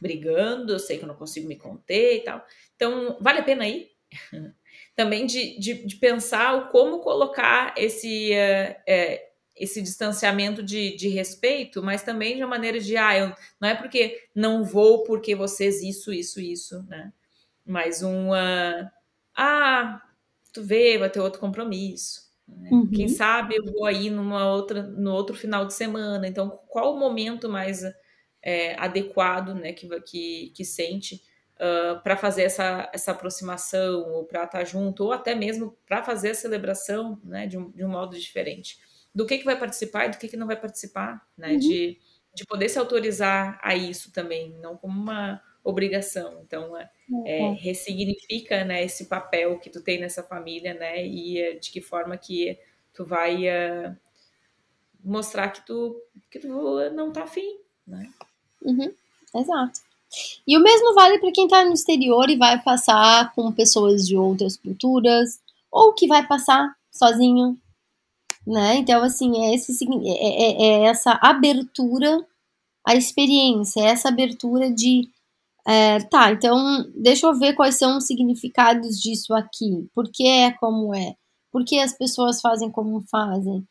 brigando, eu sei que eu não consigo me conter e tal. Então, vale a pena ir? (laughs) Também de, de, de, pensar como colocar esse, é, é, esse distanciamento de, de respeito, mas também de uma maneira de, ah, eu, não é porque não vou porque vocês isso, isso, isso, né? Mas um, uh, ah, tu vê, vai ter outro compromisso. Né? Uhum. Quem sabe eu vou aí numa outra, no outro final de semana. Então, qual o momento mais é, adequado, né, que, que, que sente uh, para fazer essa, essa aproximação, ou para estar tá junto, ou até mesmo para fazer a celebração, né, de um, de um modo diferente. Do que, que vai participar e do que, que não vai participar, né, uhum. de, de poder se autorizar a isso também, não como uma obrigação. Então, é, é, ressignifica né, esse papel que tu tem nessa família, né? E é, de que forma que tu vai uh, mostrar que tu, que tu não tá afim, né? Uhum, exato. E o mesmo vale para quem está no exterior e vai passar com pessoas de outras culturas, ou que vai passar sozinho, né? Então, assim, é, esse, é, é, é essa abertura à experiência, é essa abertura de é, tá, então deixa eu ver quais são os significados disso aqui. Por que é como é? Por que as pessoas fazem como fazem?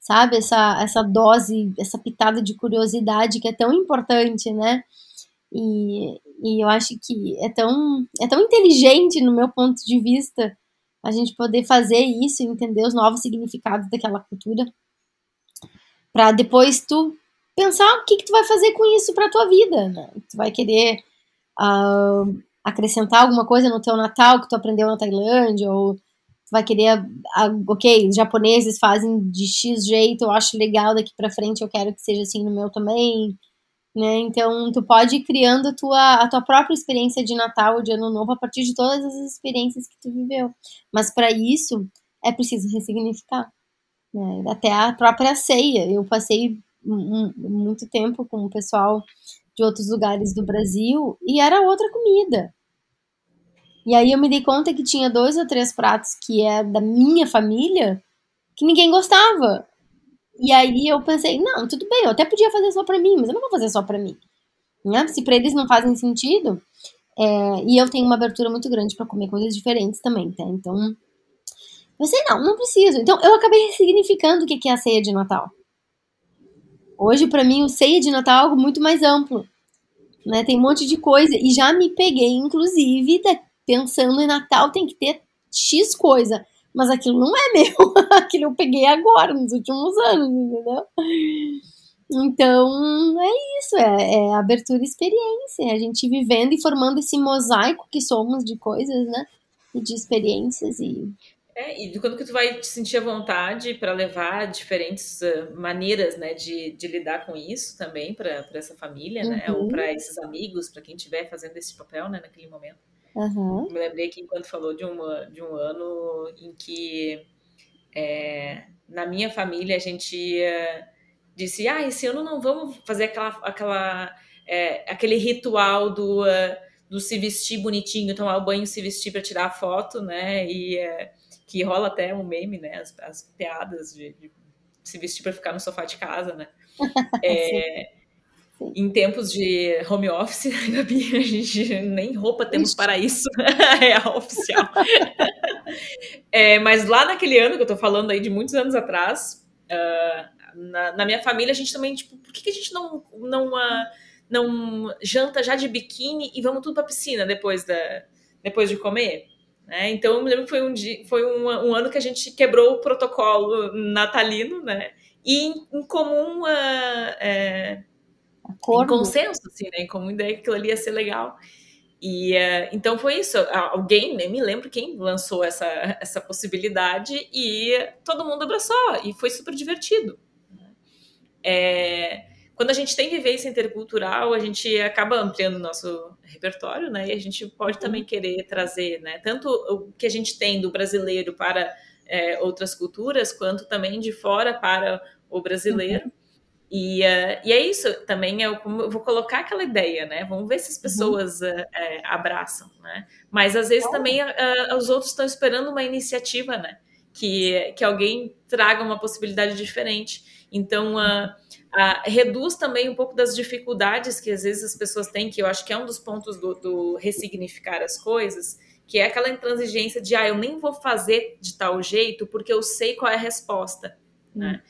Sabe? Essa, essa dose, essa pitada de curiosidade que é tão importante, né? E, e eu acho que é tão, é tão inteligente, no meu ponto de vista, a gente poder fazer isso e entender os novos significados daquela cultura. para depois tu pensar o que, que tu vai fazer com isso pra tua vida, né? Tu vai querer uh, acrescentar alguma coisa no teu Natal que tu aprendeu na Tailândia, ou tu vai querer, uh, ok, os japoneses fazem de X jeito, eu acho legal daqui para frente, eu quero que seja assim no meu também, né? Então, tu pode ir criando a tua, a tua própria experiência de Natal ou de Ano Novo a partir de todas as experiências que tu viveu. Mas para isso, é preciso ressignificar. Né? Até a própria ceia. Eu passei muito tempo com o pessoal de outros lugares do Brasil e era outra comida. E aí eu me dei conta que tinha dois ou três pratos que é da minha família que ninguém gostava. E aí eu pensei, não, tudo bem, eu até podia fazer só para mim, mas eu não vou fazer só para mim. Né? Se para eles não fazem sentido, é, e eu tenho uma abertura muito grande para comer coisas diferentes também, tá? Então, eu pensei, não, não preciso. Então, eu acabei ressignificando o que é a ceia de Natal. Hoje, para mim, o ceia de Natal é algo muito mais amplo. Né? Tem um monte de coisa. E já me peguei, inclusive, pensando em Natal tem que ter X coisa. Mas aquilo não é (laughs) meu. aquilo eu peguei agora, nos últimos anos, entendeu? Então, é isso, é, é abertura e experiência, é a gente vivendo e formando esse mosaico que somos de coisas, né? E de experiências e é, e quando que tu vai te sentir à vontade para levar diferentes uh, maneiras, né, de, de lidar com isso também para essa família, uhum. né, ou uhum. para esses amigos, para quem estiver fazendo esse papel, né, naquele momento. Uhum. Me lembrei que enquanto falou de, uma, de um ano em que É, na minha família, a gente uh, disse: ah, esse ano não vamos fazer aquela, aquela, é, aquele ritual do, uh, do se vestir bonitinho, tomar o banho, se vestir para tirar foto, né? E uh, que rola até um meme, né? As, as piadas de, de, se vestir para ficar no sofá de casa, né? (laughs) É, em tempos de home office, (laughs) Gabi, a gente nem roupa temos Ixi. para isso, (laughs) é a oficial. é, mas lá naquele ano que eu tô falando aí, de muitos anos atrás, uh, na, na, minha família, a gente também, tipo, por que, que a gente não, não, uh, não janta já de biquíni e vamos tudo pra piscina depois, da, depois de comer? Né? Então, eu me lembro que foi, um, dia, foi um, um ano que a gente quebrou o protocolo natalino, né? E em, em comum... Uh, é, em consenso, assim, né? Comum ideia que aquilo ali ia ser legal. E uh, então foi isso. Alguém, nem me lembro quem lançou essa, essa possibilidade e todo mundo abraçou e foi super divertido. É, quando a gente tem vivência intercultural, a gente acaba ampliando o nosso repertório, né? E a gente pode também uhum. querer trazer, né? Tanto o que a gente tem do brasileiro para é, outras culturas, quanto também de fora para o brasileiro. Uhum. E, uh, e é isso também, eu, eu, vou colocar aquela ideia, né? Vamos ver se as uhum. pessoas uhum. uh, uh, abraçam, né? Mas às vezes também os outros estão esperando uma iniciativa, né? Que, que alguém traga uma possibilidade diferente. Então, reduz também um pouco das dificuldades que às vezes as pessoas têm, que eu acho que é um dos pontos do, do ressignificar as coisas, que é aquela intransigência de, ah, eu nem vou fazer de tal jeito porque eu sei qual é a resposta, né?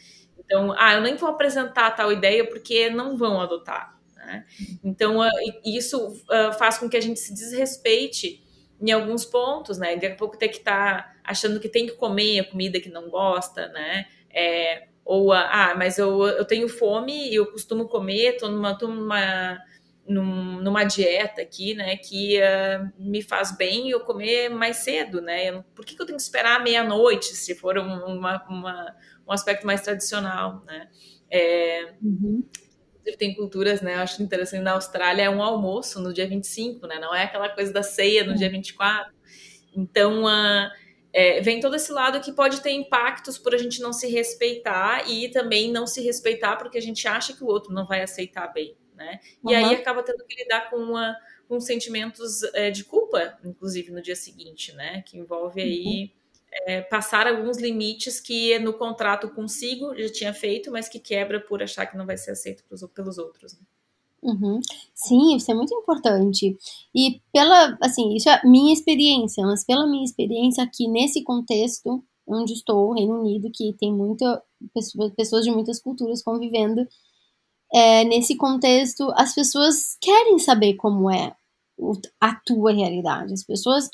Então, ah, eu nem vou apresentar tal ideia porque não vão adotar. Né? Então, uh, isso uh, faz com que a gente se desrespeite em alguns pontos, né? Daqui a pouco tem que estar tá achando que tem que comer a comida que não gosta, né? É, ou, ah, mas eu, eu tenho fome e eu costumo comer, estou numa, tô numa, numa dieta aqui, né, que uh, me faz bem eu comer mais cedo, né? Por que, que eu tenho que esperar meia-noite se for uma, uma, um aspecto mais tradicional, né? É, uhum. Tem culturas, né? Eu acho interessante, na Austrália é um almoço no dia 25, né? Não é aquela coisa da ceia no uhum. dia 24. Então, uh, é, vem todo esse lado que pode ter impactos por a gente não se respeitar e também não se respeitar porque a gente acha que o outro não vai aceitar bem, né? E uhum. aí acaba tendo que lidar com, uma, com sentimentos é, de culpa, inclusive no dia seguinte, né? Que envolve aí uhum é, passar alguns limites que no contrato consigo já tinha feito, mas que quebra por achar que não vai ser aceito pelos outros. Né? Uhum. Sim, isso é muito importante. E pela, assim, isso é minha experiência, mas pela minha experiência aqui nesse contexto onde estou, Reino Unido, que tem muita pessoas, de muitas culturas convivendo, é, nesse contexto, as pessoas querem saber como é a tua realidade. As pessoas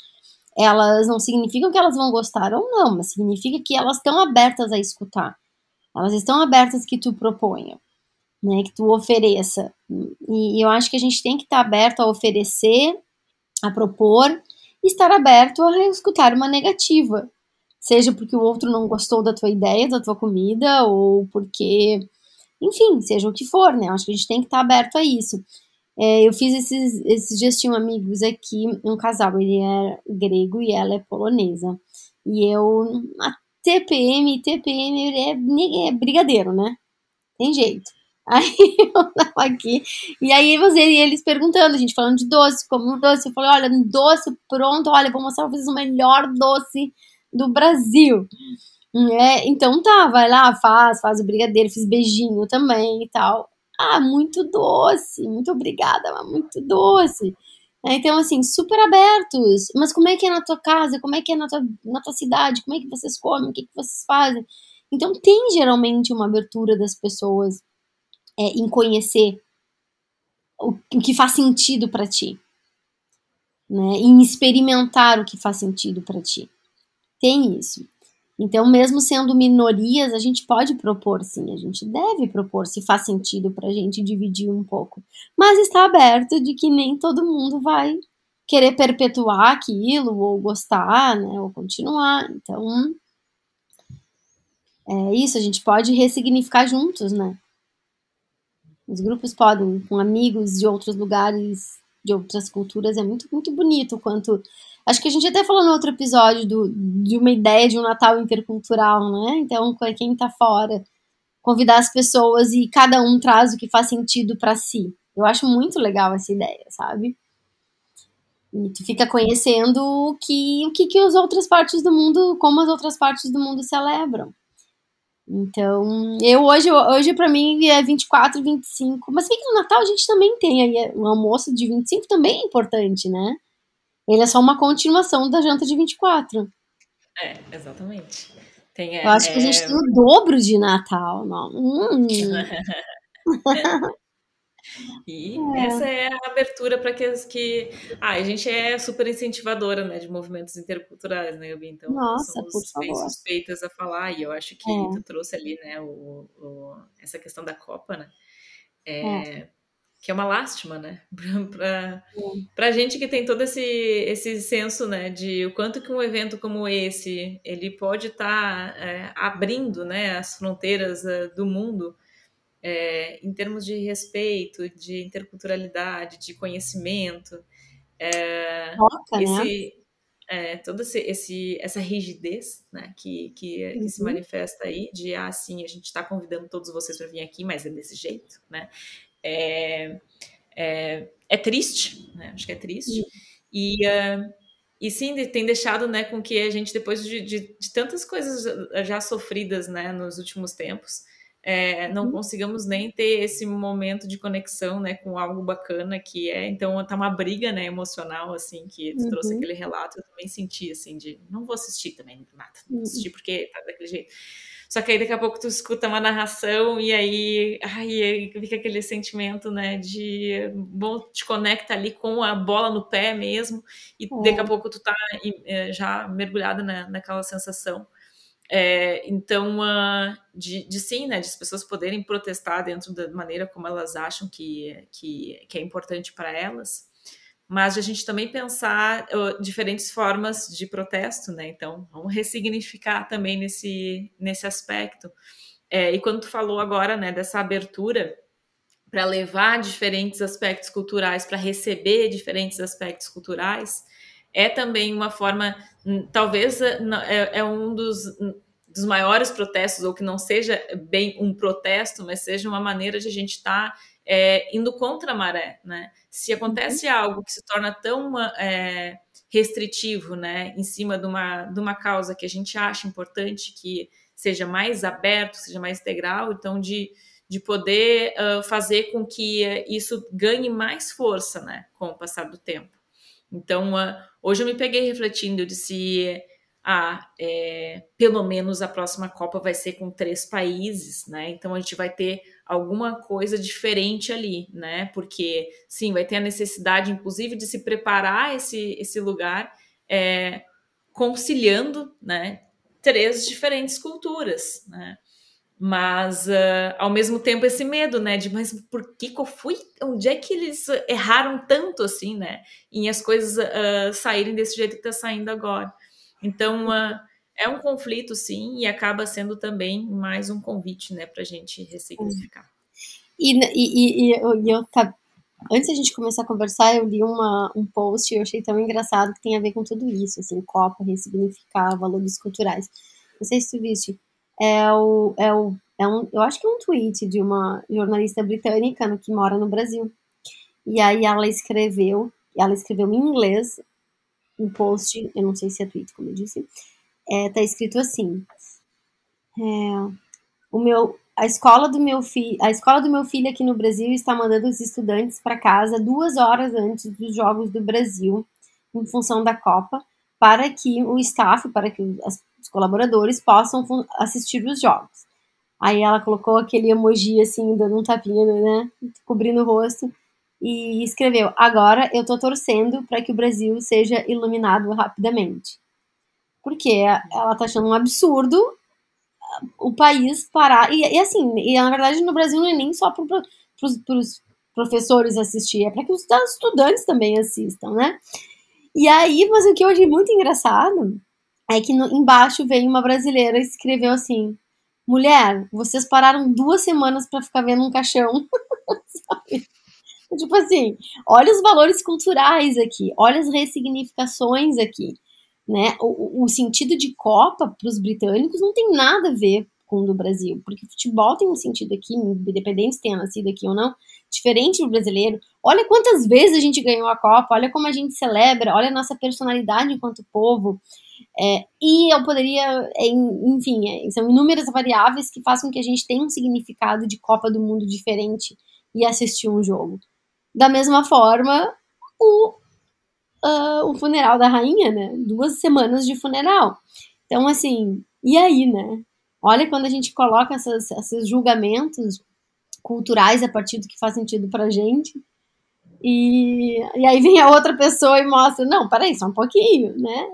elas não significam que elas vão gostar ou não, mas significa que elas estão abertas a escutar. Elas estão abertas que tu proponha, né, que tu ofereça. E, eu acho que a gente tem que estar aberto a oferecer, a propor, e estar aberto a escutar uma negativa. Seja porque o outro não gostou da tua ideia, da tua comida, ou porque, enfim, seja o que for, né? Acho que a gente tem que estar aberto a isso. É, eu fiz esses, esses dias, tinham amigos aqui, um casal, ele é grego e ela é polonesa. E eu, a TPM, TPM é, é brigadeiro, né? Tem jeito. (laughs) Aí eu tava aqui, e aí você e eles perguntando, a gente falando de doce, como um doce, eu falei, olha, doce pronto, olha, vou mostrar pra vocês o melhor doce do Brasil. É, então tá, vai lá, faz, faz o brigadeiro, fiz beijinho também e tal. Ah, muito doce, muito obrigada, mas muito doce. É, então, assim, super abertos. Mas como é que é na tua casa? Como é que é na tua, na tua cidade? Como é que vocês comem? O que, que vocês fazem? Então, tem geralmente uma abertura das pessoas é, em conhecer o, o que faz sentido para ti. Né? Em experimentar o que faz sentido para ti. Tem isso. Então, mesmo sendo minorias, a gente pode propor, sim, a gente deve propor, se faz sentido para a gente dividir um pouco. Mas está aberto de que nem todo mundo vai querer perpetuar aquilo, ou gostar, né, ou continuar. Então, é isso, a gente pode ressignificar juntos, né? Os grupos podem, com amigos de outros lugares, de outras culturas é muito, muito bonito. Quanto. Acho que a gente até falou no outro episódio do, de uma ideia de um Natal intercultural, né? Então, quem tá fora, convidar as pessoas e cada um traz o que faz sentido para si. Eu acho muito legal essa ideia, sabe? E tu fica conhecendo o que, o que, que as outras partes do mundo, como as outras partes do mundo celebram. Então, eu hoje, hoje para mim é 24, 25. Mas bem que no Natal a gente também tem aí o almoço de 25 também é importante, né? Ele é só uma continuação da janta de 24. É, exatamente. Tem, eu acho é... que a gente é tem o dobro de Natal. Não. Hum. (laughs) E é. essa é a abertura para que, que ah, a gente é super incentivadora né, de movimentos interculturais, né, Gabi? Então, Nossa, somos bem suspeitas a falar, e eu acho que é. tu trouxe ali né, o, o, essa questão da Copa, né? É, é. Que é uma lástima, né? (laughs) Para a gente que tem todo esse, esse senso né, de o quanto que um evento como esse ele pode estar tá, é, abrindo né, as fronteiras uh, do mundo é, em termos de respeito, de interculturalidade, de conhecimento. É, Toca, esse, né? é, toda esse, esse, essa rigidez né, que, que, uhum. que, se uhum. manifesta aí, de ah, sim, a gente está convidando todos vocês para vir aqui, mas é desse jeito, né? É, é, é triste, né? Acho que é triste. Uhum. E, uh, e sim, tem deixado né, com que a gente, depois de, de, de tantas coisas já sofridas né, nos últimos tempos, é, não uhum. consigamos nem ter esse momento de conexão, né, com algo bacana que é, então tá uma briga, né, emocional, assim, que tu uhum. trouxe aquele relato, eu também senti, assim, de não vou assistir também, nada, não vou assistir uhum. porque tá daquele jeito. Só que aí daqui a pouco tu escuta uma narração e aí, ai, aí fica aquele sentimento, né, de bom, te conecta ali com a bola no pé mesmo e é. daqui a pouco tu tá eh, já mergulhada na, naquela sensação. É, então, uh, de, de, sim, né, de as pessoas poderem protestar dentro da maneira como elas acham que, que, que é importante para elas, mas de a gente também pensar uh, diferentes formas de protesto, né? Então, vamos ressignificar também nesse, nesse aspecto. É, e quando tu falou agora, né, dessa abertura para levar diferentes aspectos culturais, para receber diferentes aspectos culturais, é também uma forma, hum, talvez é, é, é um dos, hum, dos, maiores protestos, ou que não seja bem um protesto, mas seja uma maneira de a gente estar tá, é, indo contra a maré, né? Se acontece uhum. algo que se torna tão é, restritivo, né, em cima de uma, de uma causa que a gente acha importante que seja mais aberto, seja mais integral, então de, de poder uh, fazer com que isso ganhe mais força, né, com o passar do tempo. Então, uh, hoje eu me peguei refletindo de se ah, é, pelo menos a próxima Copa vai ser com três países, né? Então a gente vai ter alguma coisa diferente ali, né? Porque sim, vai ter a necessidade, inclusive, de se preparar esse, esse lugar é, conciliando, né? Três diferentes culturas, né? mas uh, ao mesmo tempo esse medo, né, de mas por que, que eu fui, onde é que eles erraram tanto assim, né, em as coisas uh, saírem desse jeito que está saindo agora. Então uh, é um conflito sim e acaba sendo também mais um convite, né, para a gente ressignificar. E, e, e, eu, eu tá, antes da gente começar a conversar, eu li uma, um post e eu achei tão engraçado que tem a ver com tudo isso, assim, Copa, ressignificar valores culturais. Não sei se tu viste, é o, é o é um, eu acho que é um tweet de uma jornalista britânica que mora no Brasil. E aí ela escreveu, ela escreveu em inglês um post, eu não sei se é tweet, como eu disse, é, tá escrito assim: é, o meu, a escola do meu filho, a escola do meu filho aqui no Brasil está mandando os estudantes para casa duas horas antes dos jogos do Brasil, em função da Copa, para que o staff, para que os colaboradores possam assistir os jogos. Aí ela colocou aquele emoji assim, dando um tapinha, né, cobrindo o rosto e escreveu: "Agora eu tô torcendo para que o Brasil seja iluminado rapidamente". Porque ela tá achando um absurdo o país parar e, e assim, e na verdade no Brasil não é nem só para os professores assistir, é para que os estudantes também assistam, né? E aí, mas o que eu achei muito engraçado é que no, embaixo veio uma brasileira e escreveu assim: Mulher, vocês pararam duas semanas para ficar vendo um caixão. (laughs) Tipo assim, olha os valores culturais aqui, olha as ressignificações aqui, né? O, o sentido de Copa para os britânicos não tem nada a ver com o do Brasil, porque futebol tem um sentido aqui, independente se tenha nascido aqui ou não, diferente do brasileiro. Olha quantas vezes a gente ganhou a Copa, olha como a gente celebra, olha a nossa personalidade enquanto povo. É, e eu poderia, é, enfim, é, são inúmeras variáveis que fazem com que a gente tenha um significado de Copa do Mundo diferente e assistir um jogo. Da mesma forma, o, uh, o funeral da rainha, né? Duas semanas de funeral. Então, assim, e aí, né? Olha quando a gente coloca essas, esses julgamentos culturais a partir do que faz sentido pra gente. E, e aí vem a outra pessoa e mostra, não, peraí, só um pouquinho, né?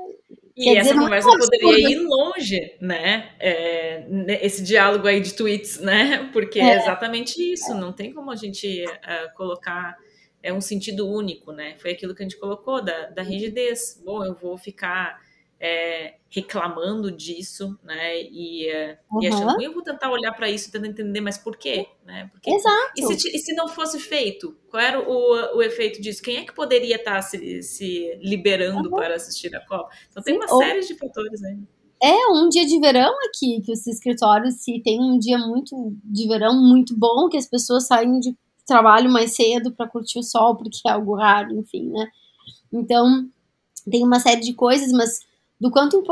E Quer essa dizer, conversa é poderia ir longe, né? É, esse diálogo aí de tweets, né? Porque é, é exatamente isso, não tem como a gente uh, colocar é um sentido único, né? Foi aquilo que a gente colocou da, da rigidez. Bom, eu vou ficar é, reclamando disso, né? E, uhum. e achando, eu vou tentar olhar para isso, tentar entender, mas por quê, né? Porque, Exato. E se, e se, não fosse feito, qual era o, o efeito disso? Quem é que poderia estar tá se, se liberando uhum. para assistir a Copa? Então tem uma Sim. série de fatores aí. É um dia de verão aqui, que os escritórios, se tem um dia muito de verão muito bom, que as pessoas saem de trabalho mais cedo para curtir o sol, porque é algo raro, enfim, né? Então, tem uma série de coisas, mas do quanto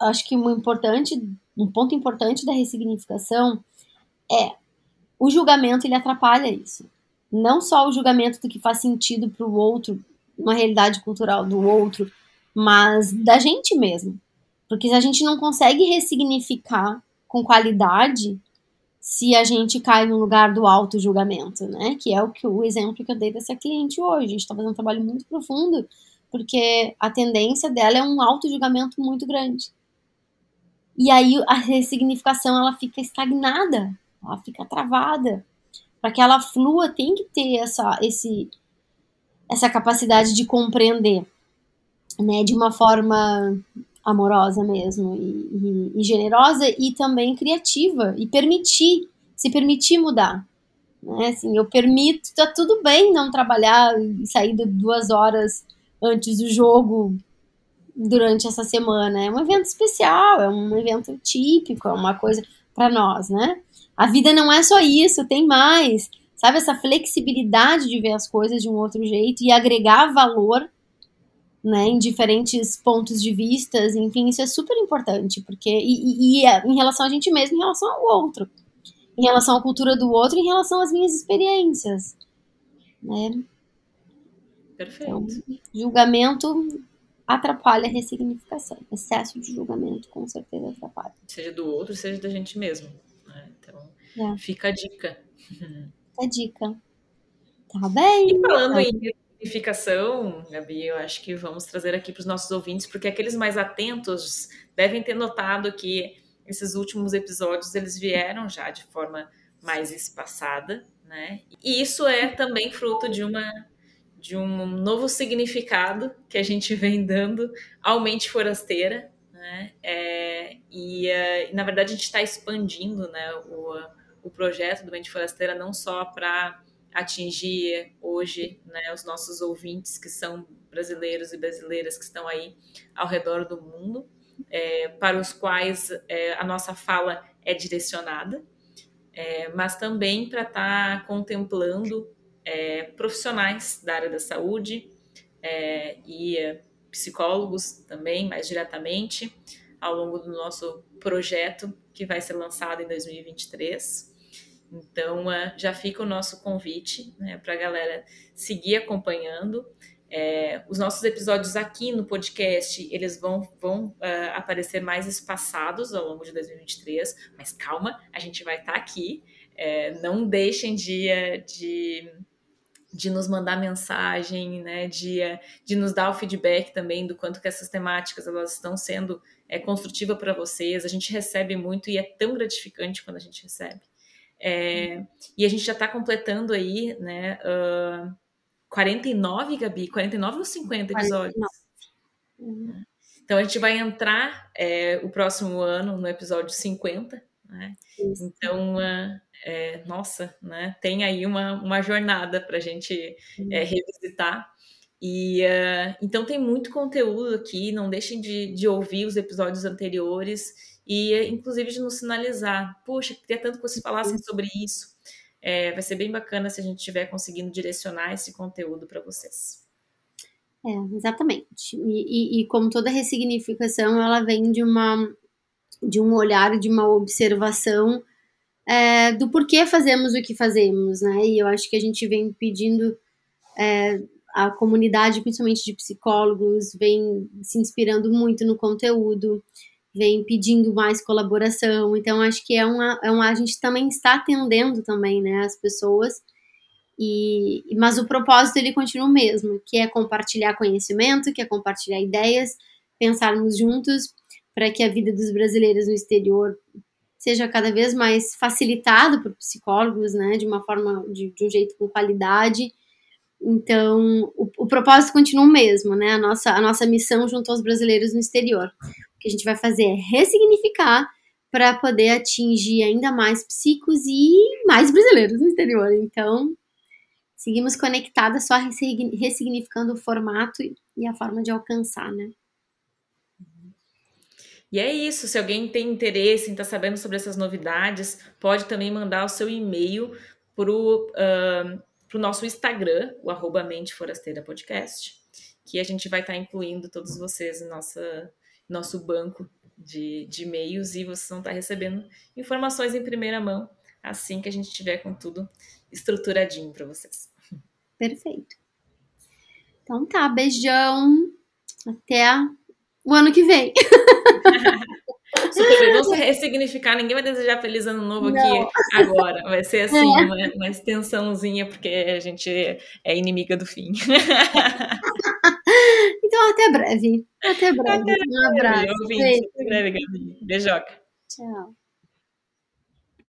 acho que um importante, um ponto importante da ressignificação é o julgamento ele atrapalha isso. Não só o julgamento do que faz sentido para o outro, uma realidade cultural do outro, mas da gente mesmo. Porque se a gente não consegue ressignificar com qualidade, se a gente cai no lugar do auto-julgamento, né? Que é o, que, o exemplo que eu dei dessa cliente hoje. A gente está fazendo um trabalho muito profundo, porque a tendência dela é um auto-julgamento muito grande. E aí a ressignificação ela fica estagnada, ela fica travada. Para que ela flua, tem que ter essa, esse, essa capacidade de compreender, né? De uma forma amorosa mesmo e, e, e, generosa e também criativa e permitir se permitir mudar né? Assim eu permito tá tudo bem não trabalhar e sair duas horas antes do jogo durante essa semana. É um evento especial é um evento típico é uma coisa para nós né? A vida não é só isso tem mais. Sabe essa flexibilidade de ver as coisas de um outro jeito e agregar valor né, em diferentes pontos de vistas, enfim, isso é super importante, porque e, e, e, é em relação a gente mesmo, em relação ao outro, em relação à cultura do outro, em relação às minhas experiências, né? Perfeito. Então, julgamento atrapalha a ressignificação. Excesso de julgamento com certeza atrapalha. Seja do outro, seja da gente mesmo. Né? Então, é. fica a dica. Fica a dica. Tá bem. E falando em significação, Gabi, eu acho que vamos trazer aqui para os nossos ouvintes, porque aqueles mais atentos devem ter notado que esses últimos episódios eles vieram já de forma mais espaçada, né? E isso é também fruto de uma de um novo significado que a gente vem dando ao Mente Forasteira, né? É, e, uh, na verdade a gente está expandindo, né, o, o projeto do Mente Forasteira não só para atingir hoje né, os nossos ouvintes que são brasileiros e brasileiras que estão aí ao redor do mundo, é, para os quais é, a nossa fala é direcionada, é, mas também para estar tá contemplando é, profissionais da área da saúde é, e psicólogos também, mais diretamente, ao longo do nosso projeto que vai ser lançado em 2023. Então, uh, já fica o nosso convite né, para a galera seguir acompanhando. É, os nossos episódios aqui no podcast, eles vão, vão uh, aparecer mais espaçados ao longo de 2023, mas calma, a gente vai estar tá aqui. É, não deixem de, de, de nos mandar mensagem, né, de, de nos dar o feedback também do quanto que essas temáticas elas estão sendo é, construtivas para vocês. A gente recebe muito e é tão gratificante quando a gente recebe. É, e a gente já está completando aí, né, uh, 49, Gabi? 49 ou 50 episódios? 49. Então a gente vai entrar é, o próximo ano no episódio 50, Né? Então, uh, é, nossa, né? tem aí uma, uma jornada para a gente é, revisitar. E uh, então tem muito conteúdo aqui, não deixem de, de ouvir os episódios anteriores e inclusive de nos sinalizar. Puxa, queria tanto que vocês falassem sobre isso. É, vai ser bem bacana se a gente estiver conseguindo direcionar esse conteúdo para vocês. É, exatamente. E, e, e, como toda ressignificação, ela vem de uma de um olhar, de uma observação é, do porquê fazemos o que fazemos, né? E eu acho que a gente vem pedindo é, a comunidade, principalmente de psicólogos, vem se inspirando muito no conteúdo, vem pedindo mais colaboração. Então, acho que é uma, é uma a gente também está atendendo também, né, as pessoas. E, mas o propósito ele continua o mesmo, que é compartilhar conhecimento, que é compartilhar ideias, pensarmos juntos para que a vida dos brasileiros no exterior seja cada vez mais facilitada por psicólogos, né, de uma forma, de, de um jeito com qualidade. Então, o, o, propósito continua o mesmo, né, a nossa, a nossa missão junto aos brasileiros no exterior. O que a gente vai fazer é ressignificar para poder atingir ainda mais psicos e mais brasileiros no exterior. Então, seguimos conectadas, só ressignificando o formato e a forma de alcançar, né? E é isso. Se alguém tem interesse em estar tá sabendo sobre essas novidades, pode também mandar o seu e-mail para o nosso Instagram, o arroba Mente Forasteira Podcast, que a gente vai estar tá incluindo todos vocês em nossa, nosso banco de, de e-mails e vocês vão estar tá recebendo informações em primeira mão assim que a gente tiver com tudo estruturadinho para vocês. Perfeito. Então tá, beijão. Até o ano que vem. (laughs) Super, vamos ressignificar, ninguém vai desejar feliz ano novo aqui Não. agora. Vai ser assim, é. uma, uma extensãozinha, porque a gente é inimiga do fim. (laughs) então, até breve. Até breve. Até um abraço. Ouvinte, até breve, Gabi. Beijoca. Tchau.